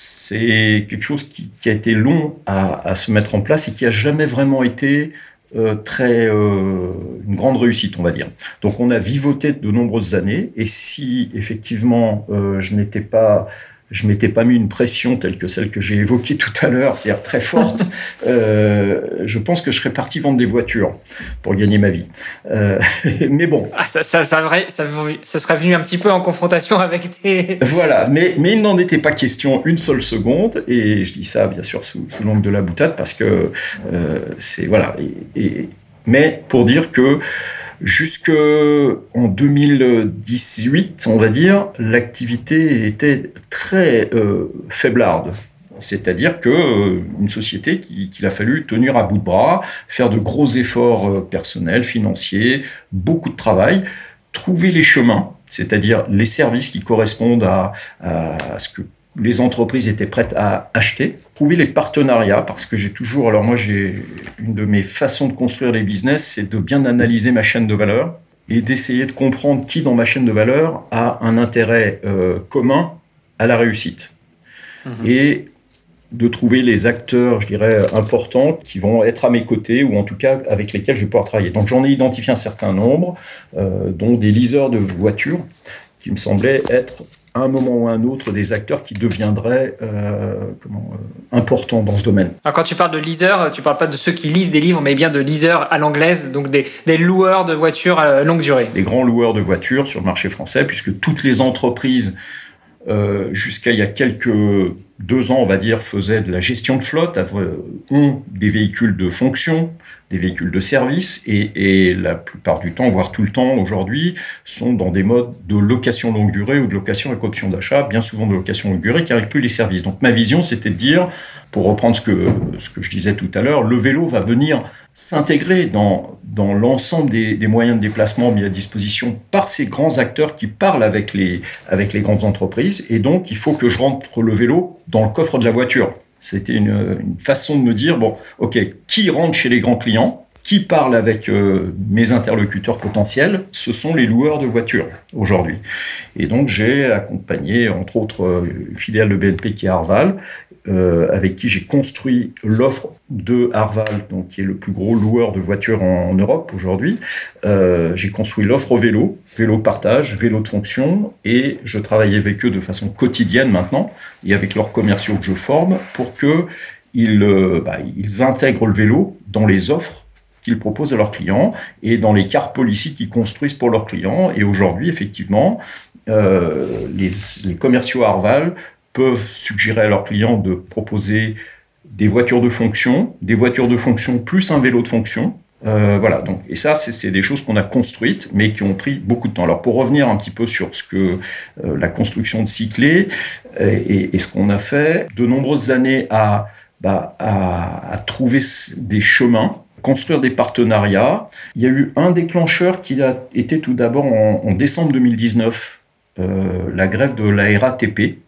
c'est quelque chose qui, a été long à, se mettre en place et qui a jamais vraiment été euh, très euh, une grande réussite, on va dire. Donc on a vivoté de nombreuses années et si effectivement euh, je n'étais pas je m'étais pas mis une pression telle que celle que j'ai évoquée tout à l'heure, c'est-à-dire très forte, euh, je pense que je serais parti vendre des voitures pour gagner ma vie. Euh, mais bon. Ah, ça, ça, ça, ça, serait venu un petit peu en confrontation avec tes... Voilà, mais, mais il n'en était pas question une seule seconde, et je dis ça bien sûr sous, sous l'angle de la boutade, parce que euh, c'est... Voilà. et, mais pour dire que Jusque en 2018, on va dire, l'activité était très euh, faiblarde. C'est-à-dire que euh, une société qu'il a fallu tenir à bout de bras, faire de gros efforts euh, personnels, financiers, beaucoup de travail, trouver les chemins, c'est-à-dire les services qui correspondent à, à ce que les entreprises étaient prêtes à acheter, trouver les partenariats, parce que j'ai toujours, alors moi j'ai une de mes façons de construire les business, c'est de bien analyser ma chaîne de valeur et d'essayer de comprendre qui dans ma chaîne de valeur a un intérêt euh, commun à la réussite. Mhm. Et de trouver les acteurs, je dirais, importants qui vont être à mes côtés ou en tout cas avec lesquels je vais pouvoir travailler. Donc j'en ai identifié un certain nombre, euh, dont des liseurs de voitures qui me semblaient être à un moment ou à un autre des acteurs qui deviendraient euh, comment, euh, importants dans ce domaine. Alors quand tu parles de liseurs, tu parles pas de ceux qui lisent des livres, mais bien de liseurs à l'anglaise, donc des, des, loueurs de voitures à longue durée. Des grands loueurs de voitures sur le marché français, puisque toutes les entreprises euh, jusqu'à il y a quelques deux ans, on va dire, faisaient de la gestion de flotte, ont des véhicules de fonction, des véhicules de service et, la plupart du temps, voire tout le temps aujourd'hui, sont dans des modes de location longue durée ou de location avec option d'achat, bien souvent de location longue durée qui plus les services. Donc ma vision, c'était de dire, pour reprendre ce que, ce que je disais tout à l'heure, le vélo va venir s'intégrer dans, dans l'ensemble des, des, moyens de déplacement mis à disposition par ces grands acteurs qui parlent avec les, avec les grandes entreprises. Et donc, il faut que je rentre le vélo dans le coffre de la voiture. C'était une, façon de me dire, bon, ok, qui rentre chez les grands clients qui parle avec euh, mes interlocuteurs potentiels, ce sont les loueurs de voitures aujourd'hui. Et donc j'ai accompagné, entre autres, euh, filiale de BNP qui est Arval, euh, avec qui j'ai construit l'offre de Arval, donc qui est le plus gros loueur de voitures en, Europe aujourd'hui. Euh, j'ai construit l'offre au vélo, vélo partage, vélo de fonction, et je travaille avec eux de façon quotidienne maintenant, et avec leurs commerciaux que je forme, pour que ils, euh, bah, intègrent le vélo dans les offres qu'ils proposent à leurs clients et dans les car policy qu'ils construisent pour leurs clients. Et aujourd'hui, effectivement, les, les, commerciaux Arval peuvent suggérer à leurs clients de proposer des voitures de fonction, des voitures de fonction plus un vélo de fonction. Euh, voilà, donc, et ça, c'est des choses qu'on a construites, mais qui ont pris beaucoup de temps. Alors, pour revenir un petit peu sur ce que euh, la construction de Cyclé euh, et, ce qu'on a fait, de nombreuses années à, bah, à, trouver des chemins, construire des partenariats. Il y a eu un déclencheur qui a été tout d'abord en, décembre 2019, la grève de la RATP,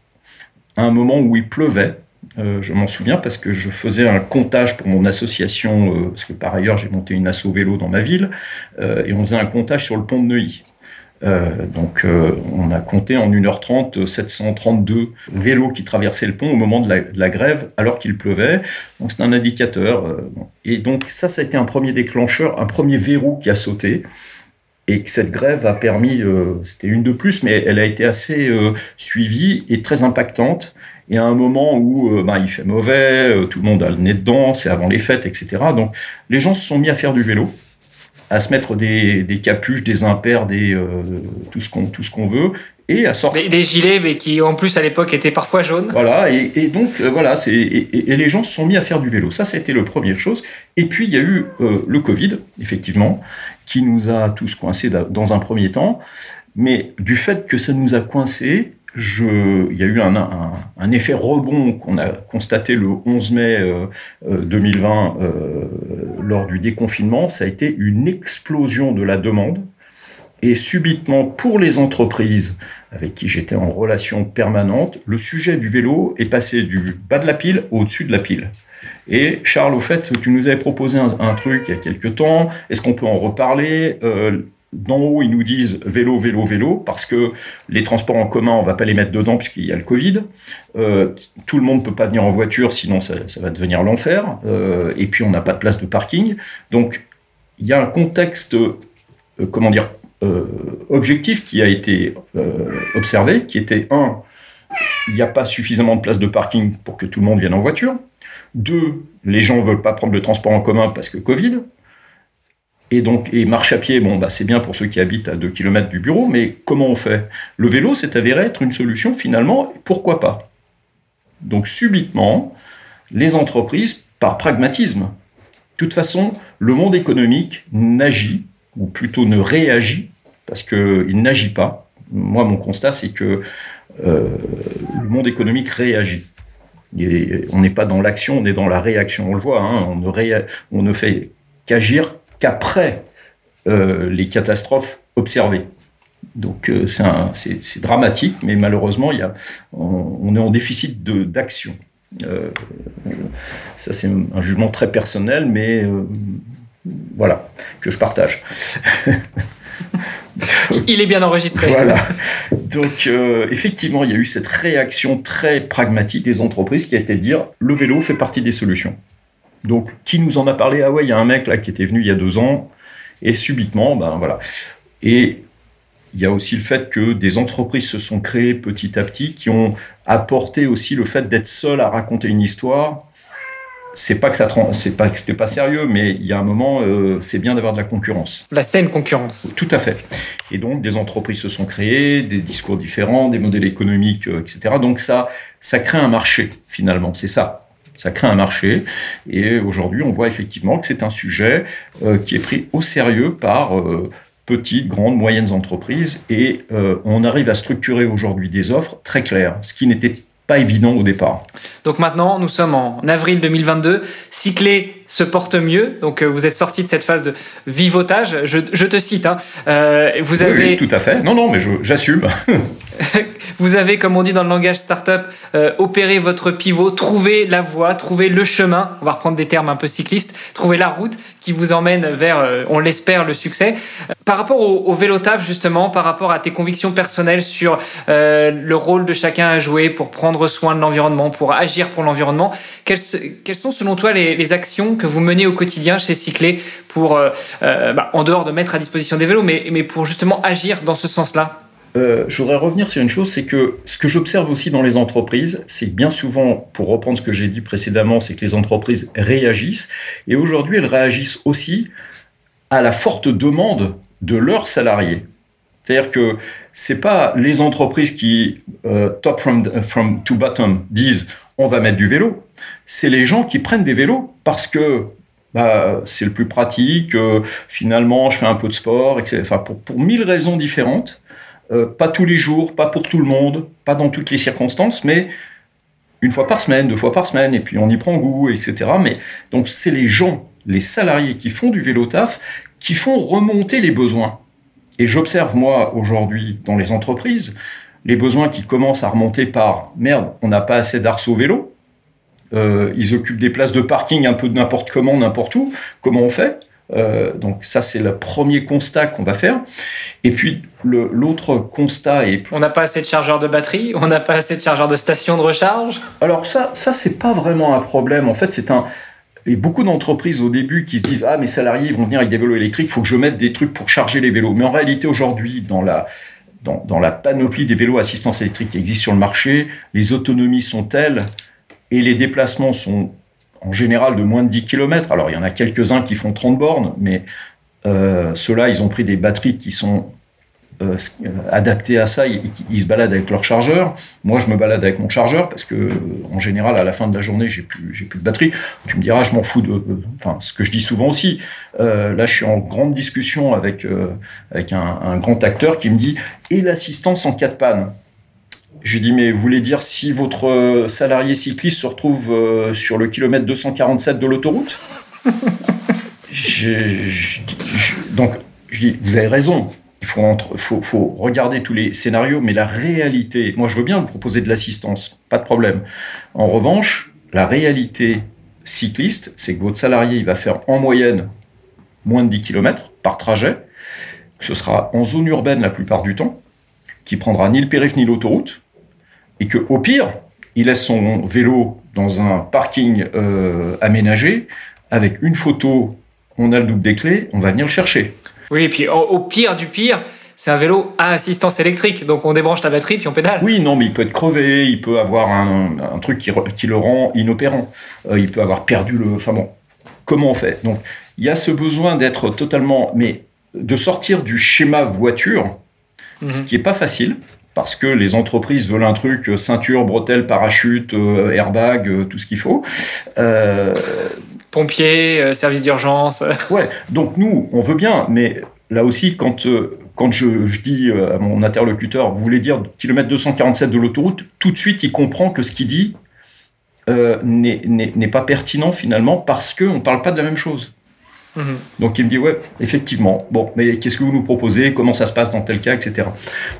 à un moment où il pleuvait. Euh, je m'en souviens parce que je faisais un comptage pour mon association, euh, parce que par ailleurs j'ai monté une asso vélo dans ma ville, euh, et on faisait un comptage sur le pont de Neuilly. donc on a compté en 1h30 732 vélos qui traversaient le pont au moment de la, grève alors qu'il pleuvait. Donc c'est un indicateur. et donc ça, ça a été un premier déclencheur, un premier verrou qui a sauté et que cette grève a permis, euh, c'était une de plus, mais elle a été assez euh, suivie et très impactante. Et à un moment où euh, bah, il fait mauvais, tout le monde a le nez dedans, c'est avant les fêtes, etc. Donc les gens se sont mis à faire du vélo, à se mettre des, des capuches, des impairs, des, tout ce qu'on veut, et à sortir. Des, gilets, mais qui en plus à l'époque étaient parfois jaunes. Voilà, et, et donc voilà, c'est et, et, les gens se sont mis à faire du vélo. Ça, été la première chose. Et puis il y a eu le Covid, effectivement, qui nous a tous coincés dans un premier temps. Mais du fait que ça nous a coincés, je, il y a eu un, un, effet rebond qu'on a constaté le 11 mai 2020 euh, euh, euh, lors du déconfinement. Ça a été une explosion de la demande. Et subitement, pour les entreprises avec qui j'étais en relation permanente, le sujet du vélo est passé du bas de la pile au-dessus de la pile. Et Charles, au fait, tu nous avais proposé un, truc il y a quelques temps. Est-ce qu'on peut en reparler? Euh, D'en haut, ils nous disent vélo, vélo, vélo, parce que les transports en commun, on va pas les mettre dedans puisqu'il y a le Covid. Euh, tout le monde peut pas venir en voiture, sinon ça, va devenir l'enfer. Euh, et puis on n'a pas de place de parking. Donc il y a un contexte, comment dire, objectif qui a été observé, qui était un, il n'y a pas suffisamment de place de parking pour que tout le monde vienne en voiture. Deux, les gens ne veulent pas prendre le transport en commun parce que Covid. Et donc, et marche à pied, bon, bah, c'est bien pour ceux qui habitent à 2 km du bureau, mais comment on fait? Le vélo s'est avéré être une solution finalement, pourquoi pas? Donc, subitement, les entreprises, par pragmatisme, de toute façon, le monde économique n'agit, ou plutôt ne réagit, parce qu'il n'agit pas. Moi, mon constat, c'est que euh, le monde économique réagit. on n'est pas dans l'action, on est dans la réaction. On le voit, hein, on, ne fait qu'agir qu'après les catastrophes observées. Donc c'est dramatique, mais malheureusement, on, est en déficit d'action. ça, c'est un jugement très personnel, mais voilà, que je partage. il est bien enregistré. Voilà. Donc, euh, effectivement, il y a eu cette réaction très pragmatique des entreprises qui a été de dire le vélo fait partie des solutions. Donc, qui nous en a parlé? Ah ouais, il y a un mec là qui était venu il y a deux ans, et subitement, ben voilà. Et il y a aussi le fait que des entreprises se sont créées petit à petit, qui ont apporté aussi le fait d'être seul à raconter une histoire c'est pas que ça c'est pas que c'était pas sérieux mais il y a un moment euh, c'est bien d'avoir de la concurrence. La saine concurrence. Tout à fait. Et donc des entreprises se sont créées des discours différents des modèles économiques euh, etc donc ça ça crée un marché finalement. C'est ça. Ça crée un marché. Et aujourd'hui on voit effectivement que c'est un sujet euh, qui est pris au sérieux par petites, grandes, moyennes entreprises. Et on arrive à structurer aujourd'hui des offres très claires, ce qui n'était pas évident au départ. Donc maintenant, nous sommes en avril 2022. Cyclé se porte mieux. Donc euh, vous êtes sorti de cette phase de vivotage. Je, te cite. Hein. Euh, vous avez... Oui, tout à fait. Non, non, mais j'assume. vous avez, comme on dit dans le langage startup, euh, opéré votre pivot, trouvé la voie, trouvé le chemin. On va reprendre des termes un peu cyclistes. Trouver la route qui vous emmène vers, euh, on l'espère, le succès. Par rapport au, au justement, par rapport à tes convictions personnelles sur euh, le rôle de chacun à jouer pour prendre soin de l'environnement, pour agir pour l'environnement, quelles, sont selon toi les, les, actions que vous menez au quotidien chez Cyclé pour, euh, bah, en dehors de mettre à disposition des vélos, mais, mais pour justement agir dans ce sens-là? Euh, je voudrais revenir sur une chose, c'est que ce que j'observe aussi dans les entreprises, c'est bien souvent, pour reprendre ce que j'ai dit précédemment, c'est que les entreprises réagissent, et aujourd'hui elles réagissent aussi à la forte demande de leurs salariés. C'est-à-dire que c'est pas les entreprises qui, euh, top from, from to bottom, disent on va mettre du vélo. C'est les gens qui prennent des vélos parce que bah, c'est le plus pratique, euh, finalement je fais un peu de sport, etc. Enfin, pour, pour mille raisons différentes. Euh, pas tous les jours, pas pour tout le monde, pas dans toutes les circonstances, mais une fois par semaine, deux fois par semaine, et puis on y prend goût, etc. Mais donc c'est les gens, les salariés qui font du vélo taf, qui font remonter les besoins. Et j'observe moi aujourd'hui dans les entreprises les besoins qui commencent à remonter par merde, on n'a pas assez d'arceaux vélo. Euh, ils occupent des places de parking un peu de n'importe comment, n'importe où. Comment on fait? Euh, donc ça, c'est le premier constat qu'on va faire. Et puis l'autre constat est... On n'a pas assez de chargeurs de batterie, on n'a pas assez de chargeurs de station de recharge. Alors ça, ça c'est pas vraiment un problème. En fait, c'est un... Et beaucoup d'entreprises au début qui se disent Ah, mes salariés vont venir avec des vélos électriques, il faut que je mette des trucs pour charger les vélos. Mais en réalité, aujourd'hui, dans la, dans, dans, la panoplie des vélos assistance électrique qui existent sur le marché, les autonomies sont telles et les déplacements sont en général de moins de 10 km. Alors il y en a quelques-uns qui font 30 bornes, mais euh, ceux-là, ils ont pris des batteries qui sont euh, adaptées à ça, ils, se baladent avec leur chargeur. Moi, je me balade avec mon chargeur parce que, en général, à la fin de la journée, j'ai plus, plus de batterie. Tu me diras, je m'en fous de. Enfin, ce que je dis souvent aussi. Euh, là, je suis en grande discussion avec avec un, un, grand acteur qui me dit et l'assistance en cas de panne. Je lui dis, mais vous voulez dire si votre euh, salarié cycliste se retrouve euh, sur le kilomètre 247 de l'autoroute? Donc, je dis, vous avez raison, il faut, faut, faut, regarder tous les scénarios, mais la réalité, moi je veux bien vous proposer de l'assistance, pas de problème. En revanche, la réalité cycliste, c'est que votre salarié, il va faire en moyenne moins de 10 km par trajet, que ce sera en zone urbaine la plupart du temps, qui prendra ni le périph' ni l'autoroute, et que au pire, il laisse son vélo dans un parking euh, aménagé avec une photo, on a le double des clés, on va venir le chercher. Oui, et puis au, pire du pire, c'est un vélo à assistance électrique, donc on débranche la batterie puis on pédale. Oui, non, mais il peut être crevé, il peut avoir un, truc qui, qui, le rend inopérant, euh, il peut avoir perdu le. Enfin bon, comment on fait? Donc il y a ce besoin d'être totalement. Mais de sortir du schéma voiture, mhm. ce qui n'est pas facile, parce que les entreprises veulent un truc euh, ceinture, bretelle, parachute, euh, airbag, euh, tout ce qu'il faut. Pompiers, service d'urgence. ouais, donc nous, on veut bien, mais là aussi, quand, quand je, dis à mon interlocuteur, vous voulez dire kilomètre 247 de l'autoroute, tout de suite, il comprend que ce qu'il dit, euh, n'est pas pertinent finalement parce qu'on ne parle pas de la même chose. Mhm. Donc il me dit ouais effectivement. Bon mais qu'est-ce que vous nous proposez? Comment ça se passe dans tel cas etc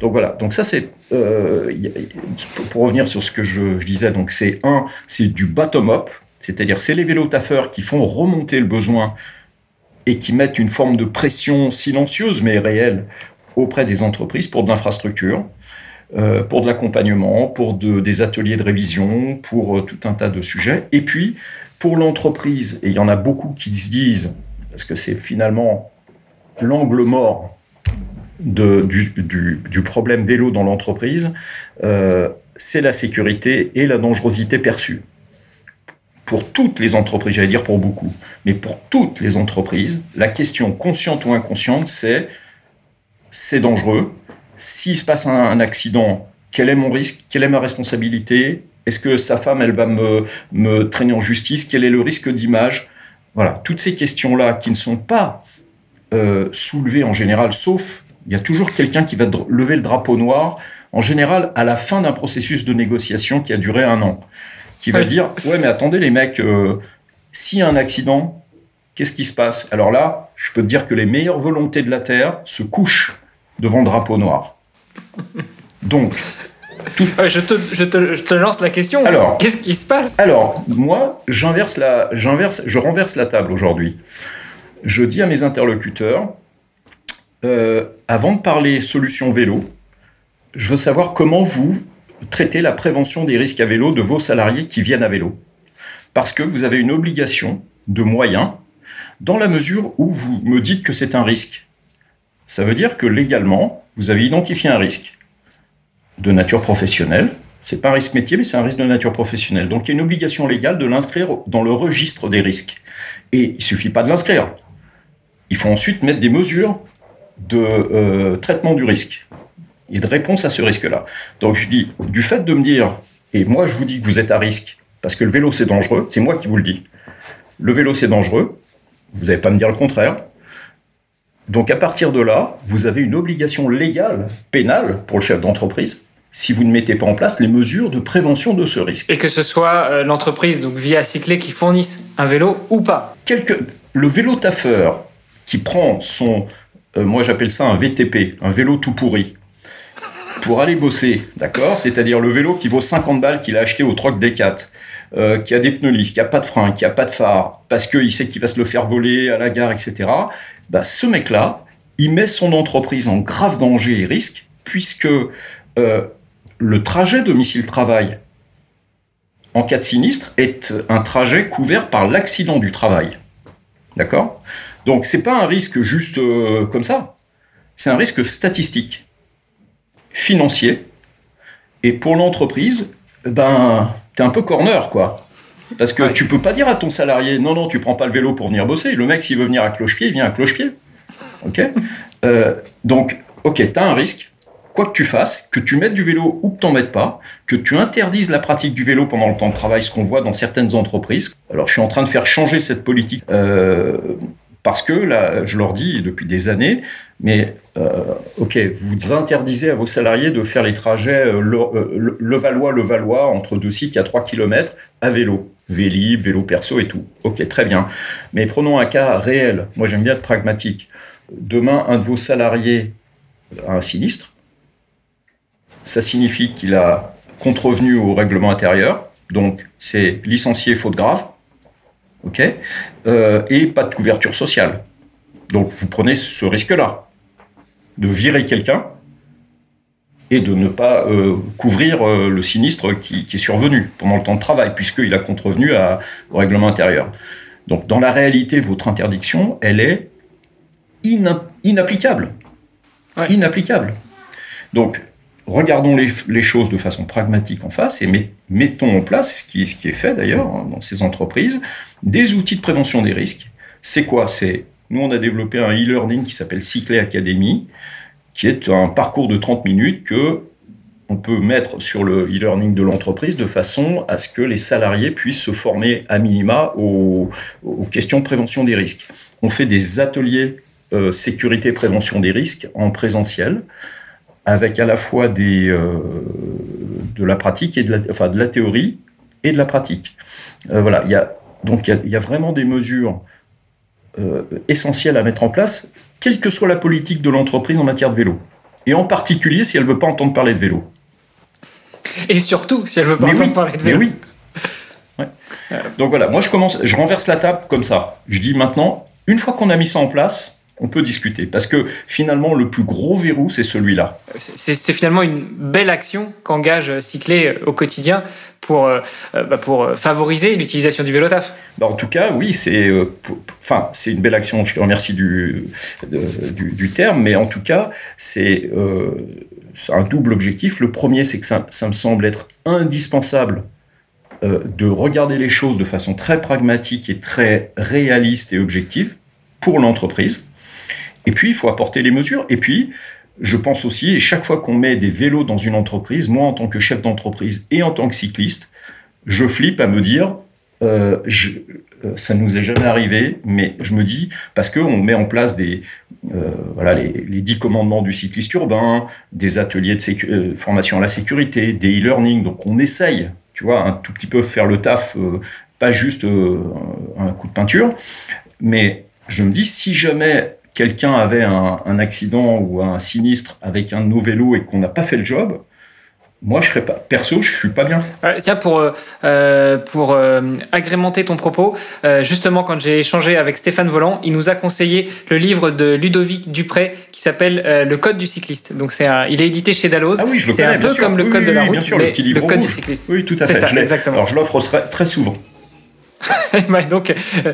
donc voilà. Donc ça c'est euh, pour revenir sur ce que je, disais donc c'est un c'est du bottom up c'est-à-dire c'est les vélotaffeurs qui font remonter le besoin et qui mettent une forme de pression silencieuse mais réelle auprès des entreprises pour de l'infrastructure euh, pour de l'accompagnement, pour des ateliers de révision, pour euh, tout un tas de sujets. Et puis, pour l'entreprise, et il y en a beaucoup qui se disent, parce que c'est finalement l'angle mort du, problème vélo dans l'entreprise, euh, c'est la sécurité et la dangerosité perçue. Pour toutes les entreprises, j'allais dire pour beaucoup, mais pour toutes les entreprises, la question consciente ou inconsciente, c'est c'est dangereux, s'il se passe un, accident, quel est mon risque Quelle est ma responsabilité? Est-ce que sa femme, elle va me, me traîner en justice? Quel est le risque d'image? Voilà, toutes ces questions-là qui ne sont pas euh, soulevées en général, sauf il y a toujours quelqu'un qui va lever le drapeau noir, en général à la fin d'un processus de négociation qui a duré un an, qui va dire ouais mais attendez les mecs, euh, s'il y a un accident, qu'est-ce qui se passe? Alors là, je peux te dire que les meilleures volontés de la Terre se couchent devant le drapeau noir. Donc, je, te, lance la question. Alors, qu'est-ce qui se passe? Alors, moi, j'inverse la, j'inverse, je renverse la table aujourd'hui. Je dis à mes interlocuteurs, euh, avant de parler solution vélo, je veux savoir comment vous traitez la prévention des risques à vélo de vos salariés qui viennent à vélo. Parce que vous avez une obligation de moyens dans la mesure où vous me dites que c'est un risque. Ça veut dire que légalement, vous avez identifié un risque de nature professionnelle. C'est pas un risque métier, mais c'est un risque de nature professionnelle. Donc il y a une obligation légale de l'inscrire dans le registre des risques. Et il suffit pas de l'inscrire. Il faut ensuite mettre des mesures de euh, traitement du risque et de réponse à ce risque-là. Donc je dis, du fait de me dire, et moi je vous dis que vous êtes à risque, parce que le vélo c'est dangereux, c'est moi qui vous le dis. Le vélo c'est dangereux, vous n'allez pas me dire le contraire, donc à partir de là, vous avez une obligation légale, pénale, pour le chef d'entreprise, si vous ne mettez pas en place les mesures de prévention de ce risque. Et que ce soit euh, l'entreprise, donc via Cyclé, qui fournisse un vélo ou pas Quelque... Le vélo taffeur qui prend son, euh, moi j'appelle ça un VTP, un vélo tout pourri, pour aller bosser, d'accord C'est-à-dire le vélo qui vaut 50 balles qu'il a acheté au troc des 4 euh, qui a des pneus lisses, qui a pas de frein, qui a pas de phare, parce qu'il sait qu'il va se le faire voler à la gare, etc. Bah, ce mec-là, il met son entreprise en grave danger et risque, puisque euh, le trajet domicile-travail en cas de sinistre est un trajet couvert par l'accident du travail. D'accord? Donc c'est pas un risque juste euh, comme ça, c'est un risque statistique, financier, et pour l'entreprise, ben, t'es un peu corner, quoi. Parce que tu peux pas dire à ton salarié, non, non, tu prends pas le vélo pour venir bosser. Le mec, s'il veut venir à cloche-pied, il vient à cloche-pied. OK? Euh, Donc, OK, tu as un risque, que tu fasses, que tu mettes du vélo ou que tu mettes pas, que tu interdises la pratique du vélo pendant le temps de travail, ce qu'on voit dans certaines entreprises. Alors, je suis en train de faire changer cette politique. Euh, parce que là, je leur dis depuis des années, mais euh, ok, vous interdisez à vos salariés de faire les trajets le, Valois, le Valois entre deux sites à 3 km à vélo. Vélib, vélo perso et tout. Ok, très bien. Mais prenons un cas réel. Moi, j'aime bien être pragmatique. Demain, un de vos salariés a un sinistre. Ça signifie qu'il a contrevenu au règlement intérieur. Donc, c'est licencié faute grave. Ok euh, Et pas de couverture sociale. Donc, vous prenez ce risque-là de virer quelqu'un et de ne pas euh, couvrir euh, le sinistre qui, est survenu pendant le temps de travail, puisqu'il a contrevenu au règlement intérieur. Donc dans la réalité, votre interdiction, elle est inapplicable. Inapplicable. Donc regardons les, choses de façon pragmatique en face et mettons en place, ce qui, est fait d'ailleurs hein, dans ces entreprises, des outils de prévention des risques. C'est quoi? C'est Nous, on a développé un e-learning qui s'appelle Cyclé Academy, qui est un parcours de 30 minutes que on peut mettre sur le e-learning de l'entreprise de façon à ce que les salariés puissent se former à minima aux, questions de prévention des risques. On fait des ateliers euh, sécurité prévention des risques en présentiel avec à la fois des, euh, de la pratique et de la, enfin, de la théorie et de la pratique. voilà, il y a, donc il y, a, vraiment des mesures essentielles à mettre en place, quelle que soit la politique de l'entreprise en matière de vélo. Et en particulier si elle ne veut pas entendre parler de vélo. Et surtout si elle ne veut pas entendre parler de vélo. Mais oui. Donc voilà, moi je commence, je renverse la table comme ça. Je dis maintenant, une fois qu'on a mis ça en place, on peut discuter. Parce que finalement, le plus gros verrou, c'est celui-là. C'est finalement une belle action qu'engage Cyclé au quotidien pour, euh, bah, pour favoriser l'utilisation du vélo taf. Bah, en tout cas, oui, c'est euh, enfin, c'est une belle action. Je te remercie du, du, terme, mais en tout cas, c'est euh, un double objectif. Le premier, c'est que ça, ça, me semble être indispensable de regarder les choses de façon très pragmatique et très réaliste et objective pour l'entreprise. Et puis, il faut apporter les mesures. Et puis, je pense aussi, et chaque fois qu'on met des vélos dans une entreprise, moi en tant que chef d'entreprise et en tant que cycliste, je flippe à me dire, euh, euh, ça ne nous est jamais arrivé, mais je me dis, parce qu'on met en place des, euh, voilà, les, les, dix commandements du cycliste urbain, des ateliers de formation à la sécurité, des e-learning, donc on essaye, tu vois, un tout petit peu faire le taf, pas juste un coup de peinture, mais je me dis, si jamais quelqu'un avait un, accident ou un sinistre avec un de nos vélos et qu'on n'a pas fait le job, moi, je serais pas perso, je suis pas bien. tiens, pour euh, euh, pour euh, agrémenter ton propos, justement, quand j'ai échangé avec Stéphane Volant, il nous a conseillé le livre de Ludovic Dupré qui s'appelle Le Code du cycliste. Donc c'est il est édité chez Dalloz. Ah oui, je le connais. C'est un peu comme le Code de la route, bien sûr, le petit livre le Code du cycliste. Oui, tout à fait. Ça, exactement. Alors je l'offre très souvent. donc, euh,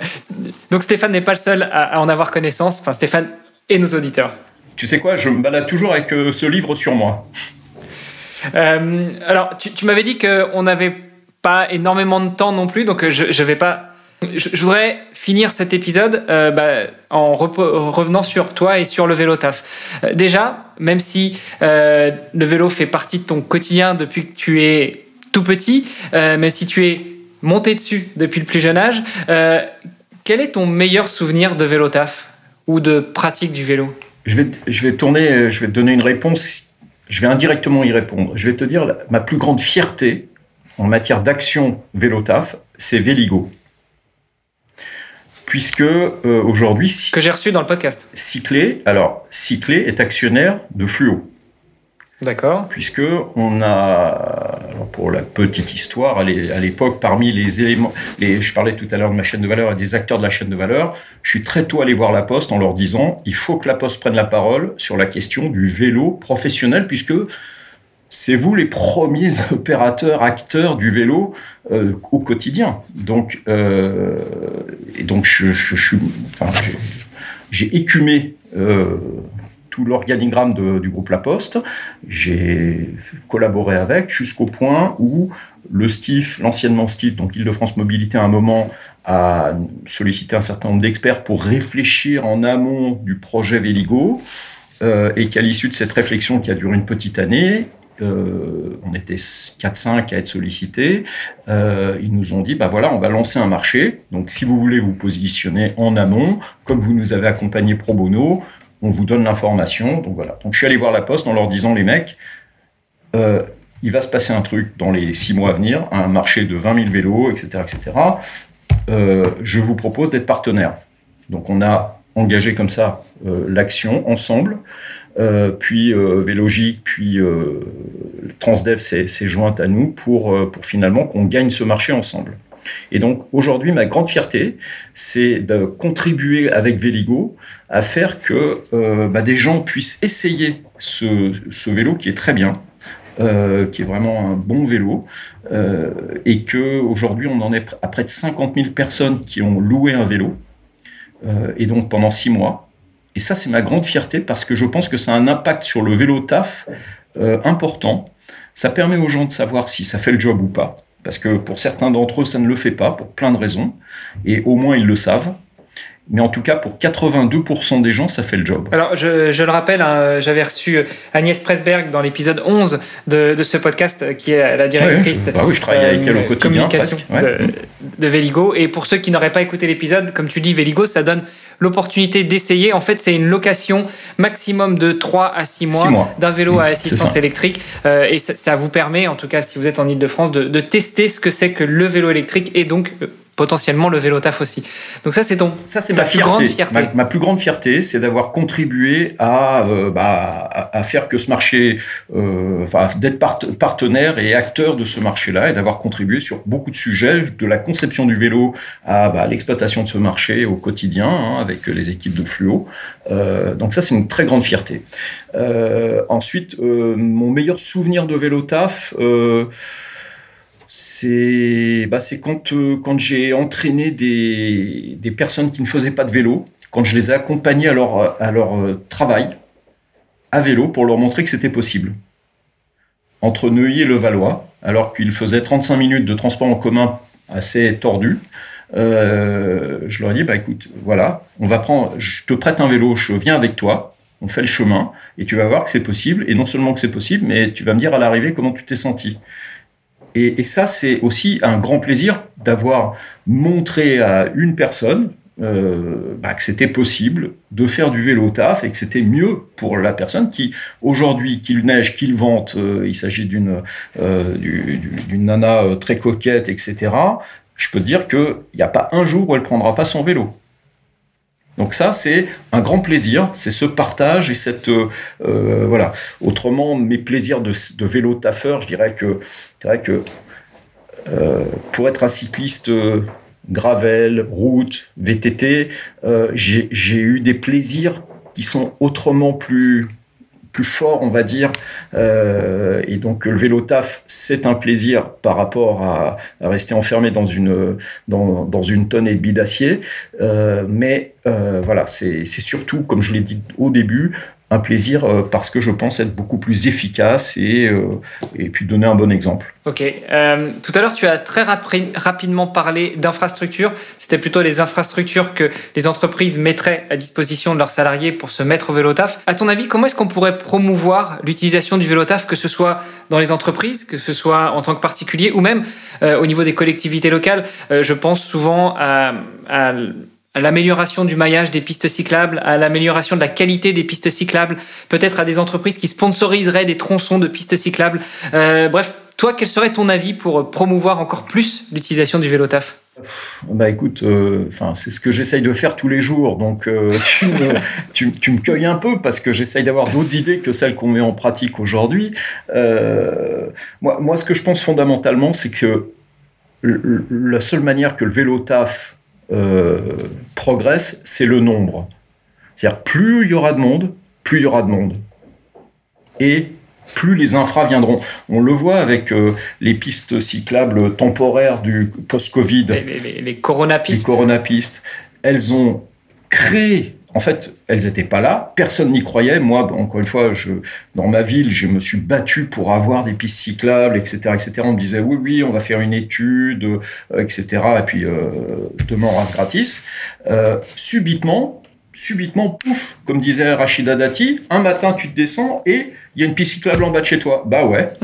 donc Stéphane n'est pas le seul à, en avoir connaissance, enfin Stéphane et nos auditeurs. Tu sais quoi, je me balade toujours avec euh, ce livre sur moi. Euh, alors, tu, m'avais dit qu'on n'avait pas énormément de temps non plus, donc je ne vais pas... Je, voudrais finir cet épisode bah, en revenant sur toi et sur le vélo taf. déjà, même si le vélo fait partie de ton quotidien depuis que tu es tout petit, même si tu es monté dessus depuis le plus jeune âge. Euh, quel est ton meilleur souvenir de vélo taf ou de pratique du vélo? Je vais, je vais tourner, euh, je vais te donner une réponse. Je vais indirectement y répondre. Je vais te dire ma plus grande fierté en matière d'action vélo taf, c'est Véligo. Puisque euh, aujourd'hui. Que j'ai reçu dans le podcast. Cyclé, alors, Cyclé est actionnaire de Fluo. D'accord. Puisque on a, pour la petite histoire, à l'époque, parmi les éléments, je parlais tout à l'heure de ma chaîne de valeur et des acteurs de la chaîne de valeur, je suis très tôt allé voir la Poste en leur disant, il faut que la Poste prenne la parole sur la question du vélo professionnel, puisque c'est vous les premiers opérateurs, acteurs du vélo euh, au quotidien. Donc, euh, donc je, je j'ai écumé euh, l'organigramme du groupe La Poste. J'ai collaboré avec jusqu'au point où le STIF, l'anciennement STIF, donc Île-de-France Mobilité, à un moment a sollicité un certain nombre d'experts pour réfléchir en amont du projet Véligo. Euh, et qu'à l'issue de cette réflexion qui a duré une petite année, euh, on était 4-5 à être sollicités, euh, ils nous ont dit, bah voilà, on va lancer un marché. Donc si vous voulez vous positionner en amont, comme vous nous avez accompagné pro bono, on vous donne l'information. Donc voilà. Donc je suis allé voir la poste en leur disant les mecs, euh, il va se passer un truc dans les six mois à venir, un marché de 20 000 vélos, etc., etc. Euh, je vous propose d'être partenaire. Donc on a engagé comme ça euh, l'action ensemble. Puis Vélogique, puis Transdev s'est jointe à nous pour, pour finalement qu'on gagne ce marché ensemble. Et donc aujourd'hui, ma grande fierté, c'est de contribuer avec Véligo à faire que euh, bah, des gens puissent essayer ce, vélo qui est très bien, euh, qui est vraiment un bon vélo, euh, et que aujourd'hui on en est à près de 50 000 personnes qui ont loué un vélo, et donc pendant six mois. Et ça, c'est ma grande fierté parce que je pense que ça a un impact sur le vélo taf important. Ça permet aux gens de savoir si ça fait le job ou pas parce que pour certains d'entre eux, ça ne le fait pas, pour plein de raisons, et au moins ils le savent. Mais en tout cas pour 82% des gens, ça fait le job. Alors je, je le rappelle, hein, j'avais reçu Agnès Presberg dans l'épisode 11 de, de, ce podcast, qui est la directrice oui, bah oui, je travaille avec elle au quotidien, communication de, de Véligo. Et pour ceux qui n'auraient pas écouté l'épisode, comme tu dis, Véligo, ça donne l'opportunité d'essayer. En fait, c'est une location maximum de 3 à 6 mois, mois. d'un vélo à assistance électrique. Euh, et ça, ça, vous permet, en tout cas si vous êtes en Ile-de-France, de, de, tester ce que c'est que le vélo électrique et donc potentiellement le vélo taf aussi. Donc ça c'est ton ça c'est ma plus fierté. grande fierté. Ma, ma, plus grande fierté, c'est d'avoir contribué à, euh, bah, à, à faire que ce marché, euh, enfin d'être part partenaire et acteur de ce marché-là et d'avoir contribué sur beaucoup de sujets, de la conception du vélo à bah, l'exploitation de ce marché au quotidien hein, avec les équipes de Fluo. Euh, donc ça c'est une très grande fierté. Ensuite, mon meilleur souvenir de vélo taf c'est bah, quand, euh, quand j'ai entraîné des, des, personnes qui ne faisaient pas de vélo, quand je les ai accompagnés à leur, à leur euh, travail à vélo pour leur montrer que c'était possible. Entre Neuilly et le Valois, alors qu'ils faisaient 35 minutes de transport en commun assez tordu, euh, je leur ai dit bah écoute, voilà, on va prendre, je te prête un vélo, je viens avec toi, on fait le chemin et tu vas voir que c'est possible. Et non seulement que c'est possible, mais tu vas me dire à l'arrivée comment tu t'es senti. Et, ça, c'est aussi un grand plaisir d'avoir montré à une personne euh, bah, que c'était possible de faire du vélo taf et que c'était mieux pour la personne qui, aujourd'hui, qu'il neige, qu'il vente, euh, il s'agit d'une euh, nana très coquette, etc. Je peux te dire qu'il n'y a pas un jour où elle prendra pas son vélo. Donc ça, c'est un grand plaisir, c'est ce partage et cette euh, voilà. Autrement, mes plaisirs de, vélo taffeur, je dirais que c'est vrai que euh, pour être un cycliste euh, gravel, route, VTT, euh, j'ai eu des plaisirs qui sont autrement plus fort, on va dire. Euh, et donc le vélo taf, c'est un plaisir par rapport à, rester enfermé dans une, dans, une tonne et demie d'acier. Euh, mais euh, voilà, c'est surtout, comme je l'ai dit au début, un plaisir euh, parce que je pense être beaucoup plus efficace et, euh, et puis donner un bon exemple. Ok. Euh, tout à l'heure, tu as très rapi rapidement parlé d'infrastructures. C'était plutôt les infrastructures que les entreprises mettraient à disposition de leurs salariés pour se mettre au vélo taf. À ton avis, comment est-ce qu'on pourrait promouvoir l'utilisation du vélo taf, que ce soit dans les entreprises, que ce soit en tant que particulier ou même au niveau des collectivités locales? Je pense souvent à à l'amélioration du maillage des pistes cyclables, à l'amélioration de la qualité des pistes cyclables, peut-être à des entreprises qui sponsoriseraient des tronçons de pistes cyclables. Euh, bref, toi, quel serait ton avis pour promouvoir encore plus l'utilisation du vélo taf? Bah écoute, euh, c'est ce que j'essaye de faire tous les jours, donc euh, tu, me, cueilles un peu parce que j'essaye d'avoir d'autres idées que celles qu'on met en pratique aujourd'hui. Euh, moi, moi, ce que je pense fondamentalement, c'est que la seule manière que le vélo taf euh, progresse, c'est le nombre. C'est-à-dire, plus il y aura de monde, plus il y aura de monde. Et plus les infras viendront. On le voit avec euh, les pistes cyclables temporaires du post-Covid. Les, les, les coronapistes. Les coronapistes. Elles ont créé en fait, elles n'étaient pas là, personne n'y croyait. Moi, encore une fois, je, dans ma ville, je me suis battu pour avoir des pistes cyclables, etc., etc. On me disait oui, oui, on va faire une étude, euh, etc. Et puis euh, demain on rase gratis. Euh, subitement, subitement, pouf, comme disait Rachida Dati, un matin tu te descends et il y a une piste cyclable en bas de chez toi. Bah ouais,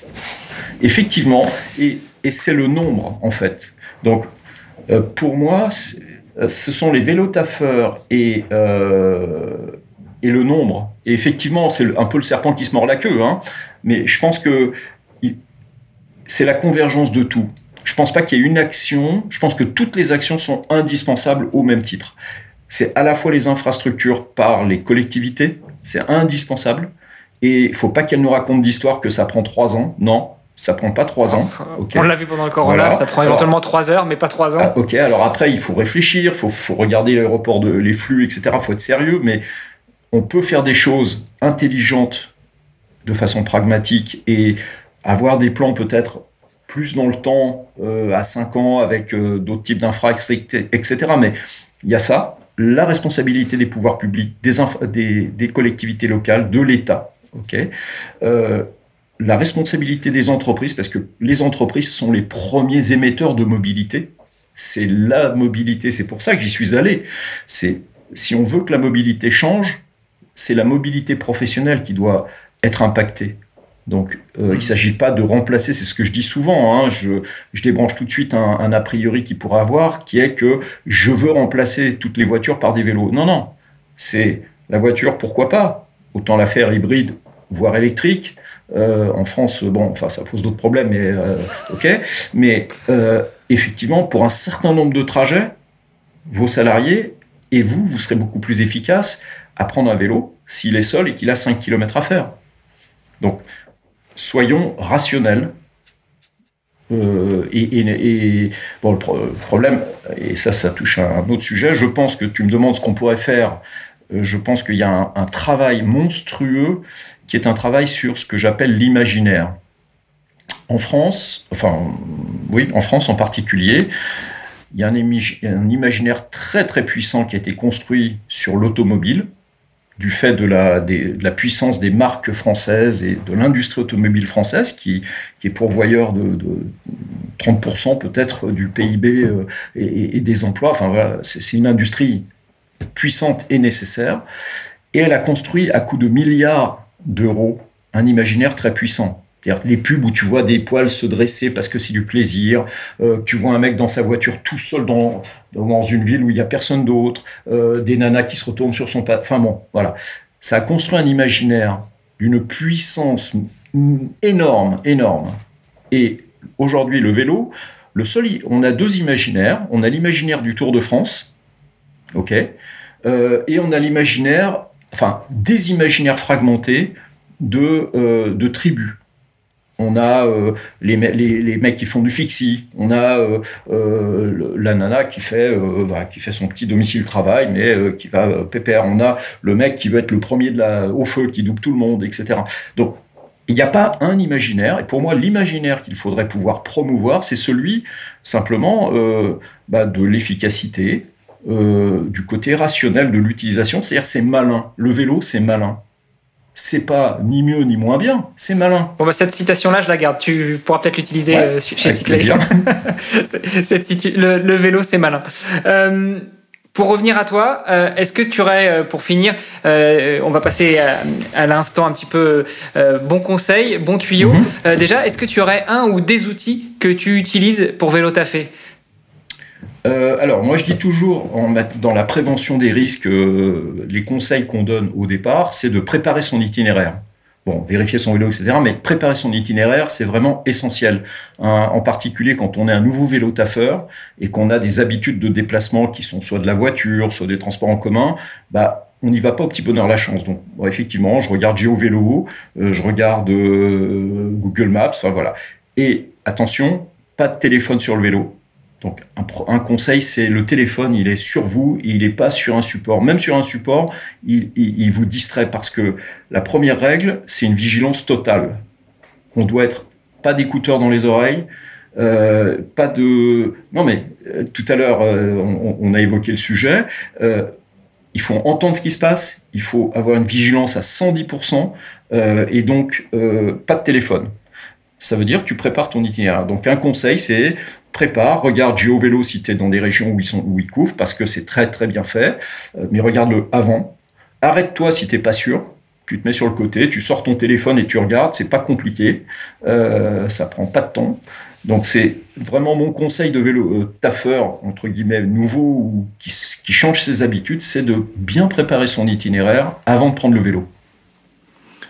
effectivement. Et, et c'est le nombre en fait. Donc euh, pour moi ce sont les vélotaffeurs et, euh, et le nombre. Et effectivement, c'est un peu le serpent qui se mord la queue, hein, mais je pense que c'est la convergence de tout. Je pense pas qu'il y ait une action, je pense que toutes les actions sont indispensables au même titre. C'est à la fois les infrastructures par les collectivités, c'est indispensable, et il faut pas qu'elles nous racontent d'histoire que ça prend trois ans, non, ça prend pas trois ans. Okay. On l'a vu pendant le corona, voilà. ça prend éventuellement trois heures, mais pas trois ans. Ah, ok, alors après, il faut réfléchir, il faut, faut, regarder l'aéroport, de, les flux, etc. Il faut être sérieux, mais on peut faire des choses intelligentes de façon pragmatique et avoir des plans peut-être plus dans le temps, euh, à cinq ans, avec euh, d'autres types d'infrastructures, etc. Mais il y a ça, la responsabilité des pouvoirs publics, des, des, des collectivités locales, de l'État. ok euh, la responsabilité des entreprises, parce que les entreprises sont les premiers émetteurs de mobilité, c'est la mobilité. C'est pour ça que j'y suis allé. C'est si on veut que la mobilité change, c'est la mobilité professionnelle qui doit être impactée. Donc, euh, il ne s'agit pas de remplacer, c'est ce que je dis souvent, hein, je, je, débranche tout de suite un, un, a priori qu'il pourrait avoir, qui est que je veux remplacer toutes les voitures par des vélos. Non, non, c'est la voiture, pourquoi pas? Autant la faire hybride, voire électrique. Euh, en France, bon, enfin, ça pose d'autres problèmes, mais euh, ok. Mais euh, effectivement, pour un certain nombre de trajets, vos salariés et vous, vous serez beaucoup plus efficace à prendre un vélo s'il est seul et qu'il a 5 km à faire. Donc, soyons rationnels. Euh, et, bon, le, problème, et ça, ça touche à un autre sujet, je pense que tu me demandes ce qu'on pourrait faire. Euh, je pense qu'il y a un, travail monstrueux qui est un travail sur ce que j'appelle l'imaginaire. En France, enfin, oui, en France en particulier, il y a un, imaginaire très très puissant qui a été construit sur l'automobile, du fait de la, puissance des marques françaises et de l'industrie automobile française, qui, est pourvoyeur de, de 30% peut-être du PIB euh, et, des emplois. Enfin voilà, c'est une industrie puissante et nécessaire. Et elle a construit à coût de milliards d'euros un imaginaire très puissant les pubs où tu vois des poils se dresser parce que c'est du plaisir, euh, tu vois un mec dans sa voiture tout seul dans, dans une ville où il n'y a personne d'autre, euh, des nanas qui se retournent sur son pas. Enfin bon, voilà. Ça a construit un imaginaire d'une puissance énorme, énorme. Et aujourd'hui, le vélo, le seul, on a deux imaginaires. On a l'imaginaire du Tour de France, ok, euh, et on a l'imaginaire, enfin, des imaginaires fragmentés de, euh, tribus. On a euh, les, mecs qui font du fixie, on a euh, la nana qui fait, bah, qui fait son petit domicile travail, mais qui va pépère, on a le mec qui veut être le premier de la, au feu, qui double tout le monde, etc. Donc, il n'y a pas un imaginaire, et pour moi, l'imaginaire qu'il faudrait pouvoir promouvoir, c'est celui simplement bah, de l'efficacité, du côté rationnel de l'utilisation, c'est-à-dire c'est malin. Le vélo, c'est malin c'est pas ni mieux ni moins bien, c'est malin. Bon, bah, cette citation-là, je la garde. Tu pourras peut-être l'utiliser euh, chez Cyclé. le, le, vélo, c'est malin. Euh, pour revenir à toi, euh, est-ce que tu aurais, euh, pour finir, euh, on va passer à, l'instant un petit peu bon conseil, bon tuyau. Mm -hmm. déjà, est-ce que tu aurais un ou des outils que tu utilises pour vélo taffer euh, alors, moi, je dis toujours, dans la prévention des risques, euh, les conseils qu'on donne au départ, c'est de préparer son itinéraire. Bon, vérifier son vélo, etc. Mais préparer son itinéraire, c'est vraiment essentiel. En particulier quand on est un nouveau vélo taffeur et qu'on a des habitudes de déplacement qui sont soit de la voiture, soit des transports en commun, bah, on n'y va pas au petit bonheur la chance. Donc, effectivement, je regarde GeoVélo, euh, je regarde Google Maps, enfin voilà. Et attention, pas de téléphone sur le vélo donc un, conseil, c'est le téléphone, il est sur vous, il n'est pas sur un support. Même sur un support, il, vous distrait parce que la première règle, c'est une vigilance totale. On doit être pas d'écouteurs dans les oreilles, euh, pas de... Non mais euh, tout à l'heure, euh, on, on, a évoqué le sujet. Il faut entendre ce qui se passe, il faut avoir une vigilance à 110%, euh, et donc pas de téléphone ça veut dire que tu prépares ton itinéraire. Donc un conseil, c'est prépare, regarde GeoVélo si tu es dans des régions où ils, sont, où ils couvrent, parce que c'est très très bien fait, euh, mais regarde-le avant. Arrête-toi si t'es pas sûr, tu te mets sur le côté, tu sors ton téléphone et tu regardes, c'est pas compliqué, euh, ça prend pas de temps. Donc c'est vraiment mon conseil de vélo euh, taffeur, entre guillemets, nouveau ou qui change ses habitudes, c'est de bien préparer son itinéraire avant de prendre le vélo.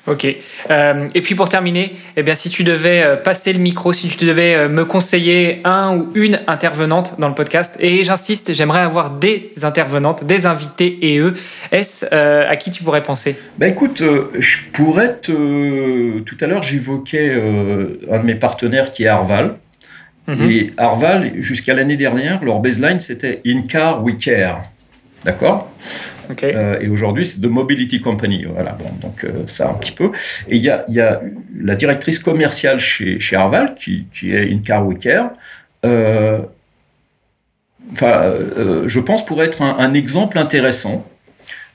Ok. Euh, et puis pour terminer, eh bien, si tu devais euh, passer le micro, si tu devais euh, me conseiller un ou une intervenante dans le podcast, et j'insiste, j'aimerais avoir des intervenantes, des invités et eux, est-ce euh, à qui tu pourrais penser? Bah écoute, euh, je pourrais te... Tout à l'heure, j'évoquais un de mes partenaires qui est Arval. Mm -hmm. Et Arval, jusqu'à l'année dernière, leur baseline, c'était In Car We Care. D'accord okay. euh, Et aujourd'hui, c'est The Mobility Company. Voilà, bon, donc euh, ça un petit peu. Et il y a, y a, la directrice commerciale chez, chez Arval, qui, qui est In Car Care. Euh, enfin, je pense pourrait être un, un exemple intéressant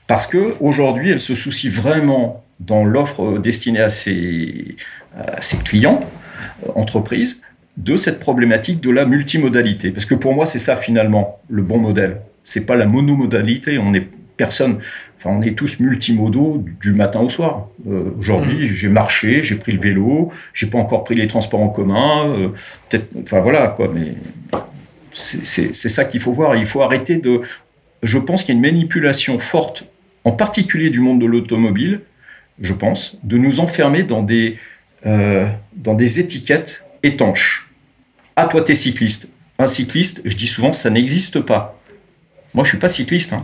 parce que aujourd'hui, elle se soucie vraiment dans l'offre destinée à ses, à ses clients, entreprises, de cette problématique de la multimodalité. Parce que pour moi, c'est ça finalement le bon modèle. C'est pas la monomodalité. On est personne. Enfin, on est tous multimodaux du matin au soir. Euh, aujourd'hui, mmh. j'ai marché, j'ai pris le vélo, j'ai pas encore pris les transports en commun. Euh, peut-être, enfin voilà quoi. Mais c'est ça qu'il faut voir. Il faut arrêter de. Je pense qu'il y a une manipulation forte, en particulier du monde de l'automobile. Je pense de nous enfermer dans des euh, dans des étiquettes étanches. Ah, toi, t'es cycliste. Un cycliste, je dis souvent, ça n'existe pas. Moi, je suis pas cycliste. Hein.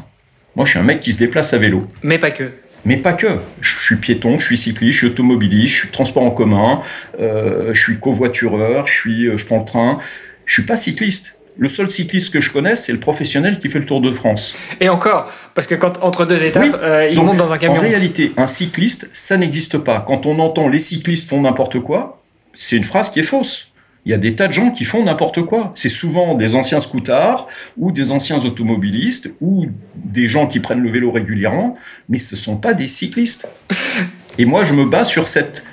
Moi, je suis un mec qui se déplace à vélo. Mais pas que. Mais pas que. Je suis piéton, je suis cycliste, je suis automobiliste, je suis transport en commun, euh, je suis covoitureur, je suis, euh, je prends le train. Je suis pas cycliste. Le seul cycliste que je connaisse, c'est le professionnel qui fait le Tour de France. Et encore, parce que quand entre deux étapes, euh, il monte dans un camion. En réalité, un cycliste, ça n'existe pas. Quand on entend les cyclistes font n'importe quoi, c'est une phrase qui est fausse. Il y a des tas de gens qui font n'importe quoi. C'est souvent des anciens scoutards ou des anciens automobilistes ou des gens qui prennent le vélo régulièrement, mais ce ne sont pas des cyclistes. Et moi, je me bats sur cette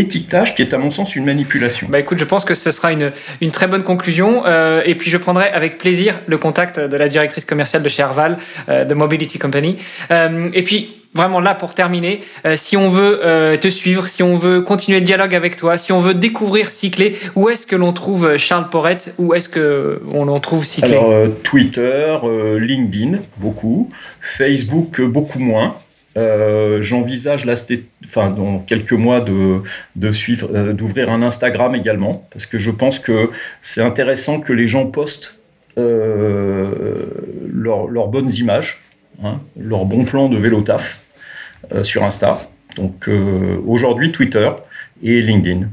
étiquetage qui est à mon sens une manipulation. Bah écoute, je pense que ce sera une, une très bonne conclusion. Euh, et puis je prendrai avec plaisir le contact de la directrice commerciale de chez Arval, euh, de Mobility Company. Euh, et puis vraiment là pour terminer, si on veut te suivre, si on veut continuer le dialogue avec toi, si on veut découvrir Cyclé, où est-ce que l'on trouve Charles Porrette? Où est-ce que on l'on trouve Cyclé? Alors Twitter, LinkedIn beaucoup, Facebook beaucoup moins. Euh, j'envisage là, enfin, dans quelques mois de, suivre, euh, d'ouvrir un Instagram également, parce que je pense que c'est intéressant que les gens postent euh, leurs bonnes images, hein, leurs bons plans de vélo taf sur Insta. Donc aujourd'hui Twitter et LinkedIn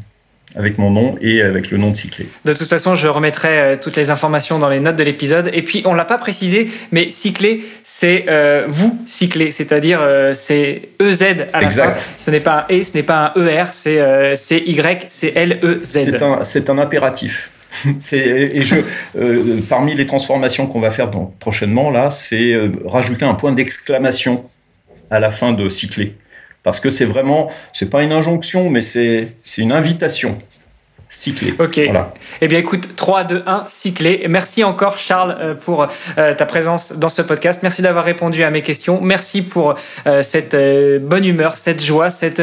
avec mon nom et avec le nom de Cyclé. De toute façon, je remettrai euh, toutes les informations dans les notes de l'épisode. Et puis, on l'a pas précisé, mais Cyclé, c'est euh, vous Cyclé, c'est-à-dire euh, c'est EZ à la exact. fin. Ce n'est pas un E, ce n'est pas un ER, c'est Y, c'est L-E-Z. C'est un, un impératif. et je, parmi les transformations qu'on va faire prochainement, là, c'est rajouter un point d'exclamation à la fin de Cyclé parce que c'est vraiment, c'est pas une injonction, mais c'est une invitation. Cyclé. Ok. Voilà. Eh bien, écoute, 3, 2, 1, cyclé. Merci encore, Charles, euh, pour euh, ta présence dans ce podcast. Merci d'avoir répondu à mes questions. Merci pour euh, cette bonne humeur, cette joie, cette,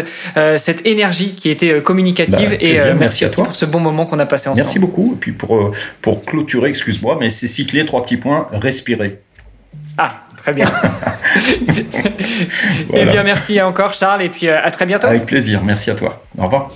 cette énergie qui était communicative. Bah, et merci, à toi pour ce bon moment qu'on a passé ensemble. Merci beaucoup. Et puis pour, pour clôturer, excuse-moi, mais c'est cyclé, trois petits points, respirer. Ah, très bien. Eh bien, merci encore, Charles, et puis euh, à très bientôt. Avec plaisir, merci à toi. Au revoir.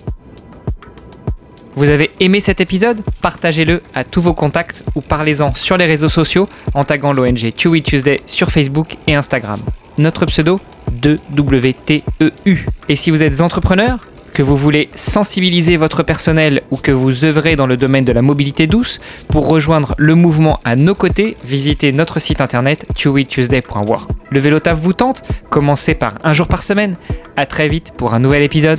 Vous avez aimé cet épisode? Partagez-le à tous vos contacts ou parlez-en sur les réseaux sociaux en taguant l'ONG Chewy Tuesday sur Facebook et Instagram. Notre pseudo 2WTEU. Et si vous êtes entrepreneur, que vous voulez sensibiliser votre personnel ou que vous œuvrez dans le domaine de la mobilité douce, pour rejoindre le mouvement à nos côtés, visitez notre site internet chewytuesday.war. Le vélo taf vous tente? Commencez par un jour par semaine. À très vite pour un nouvel épisode.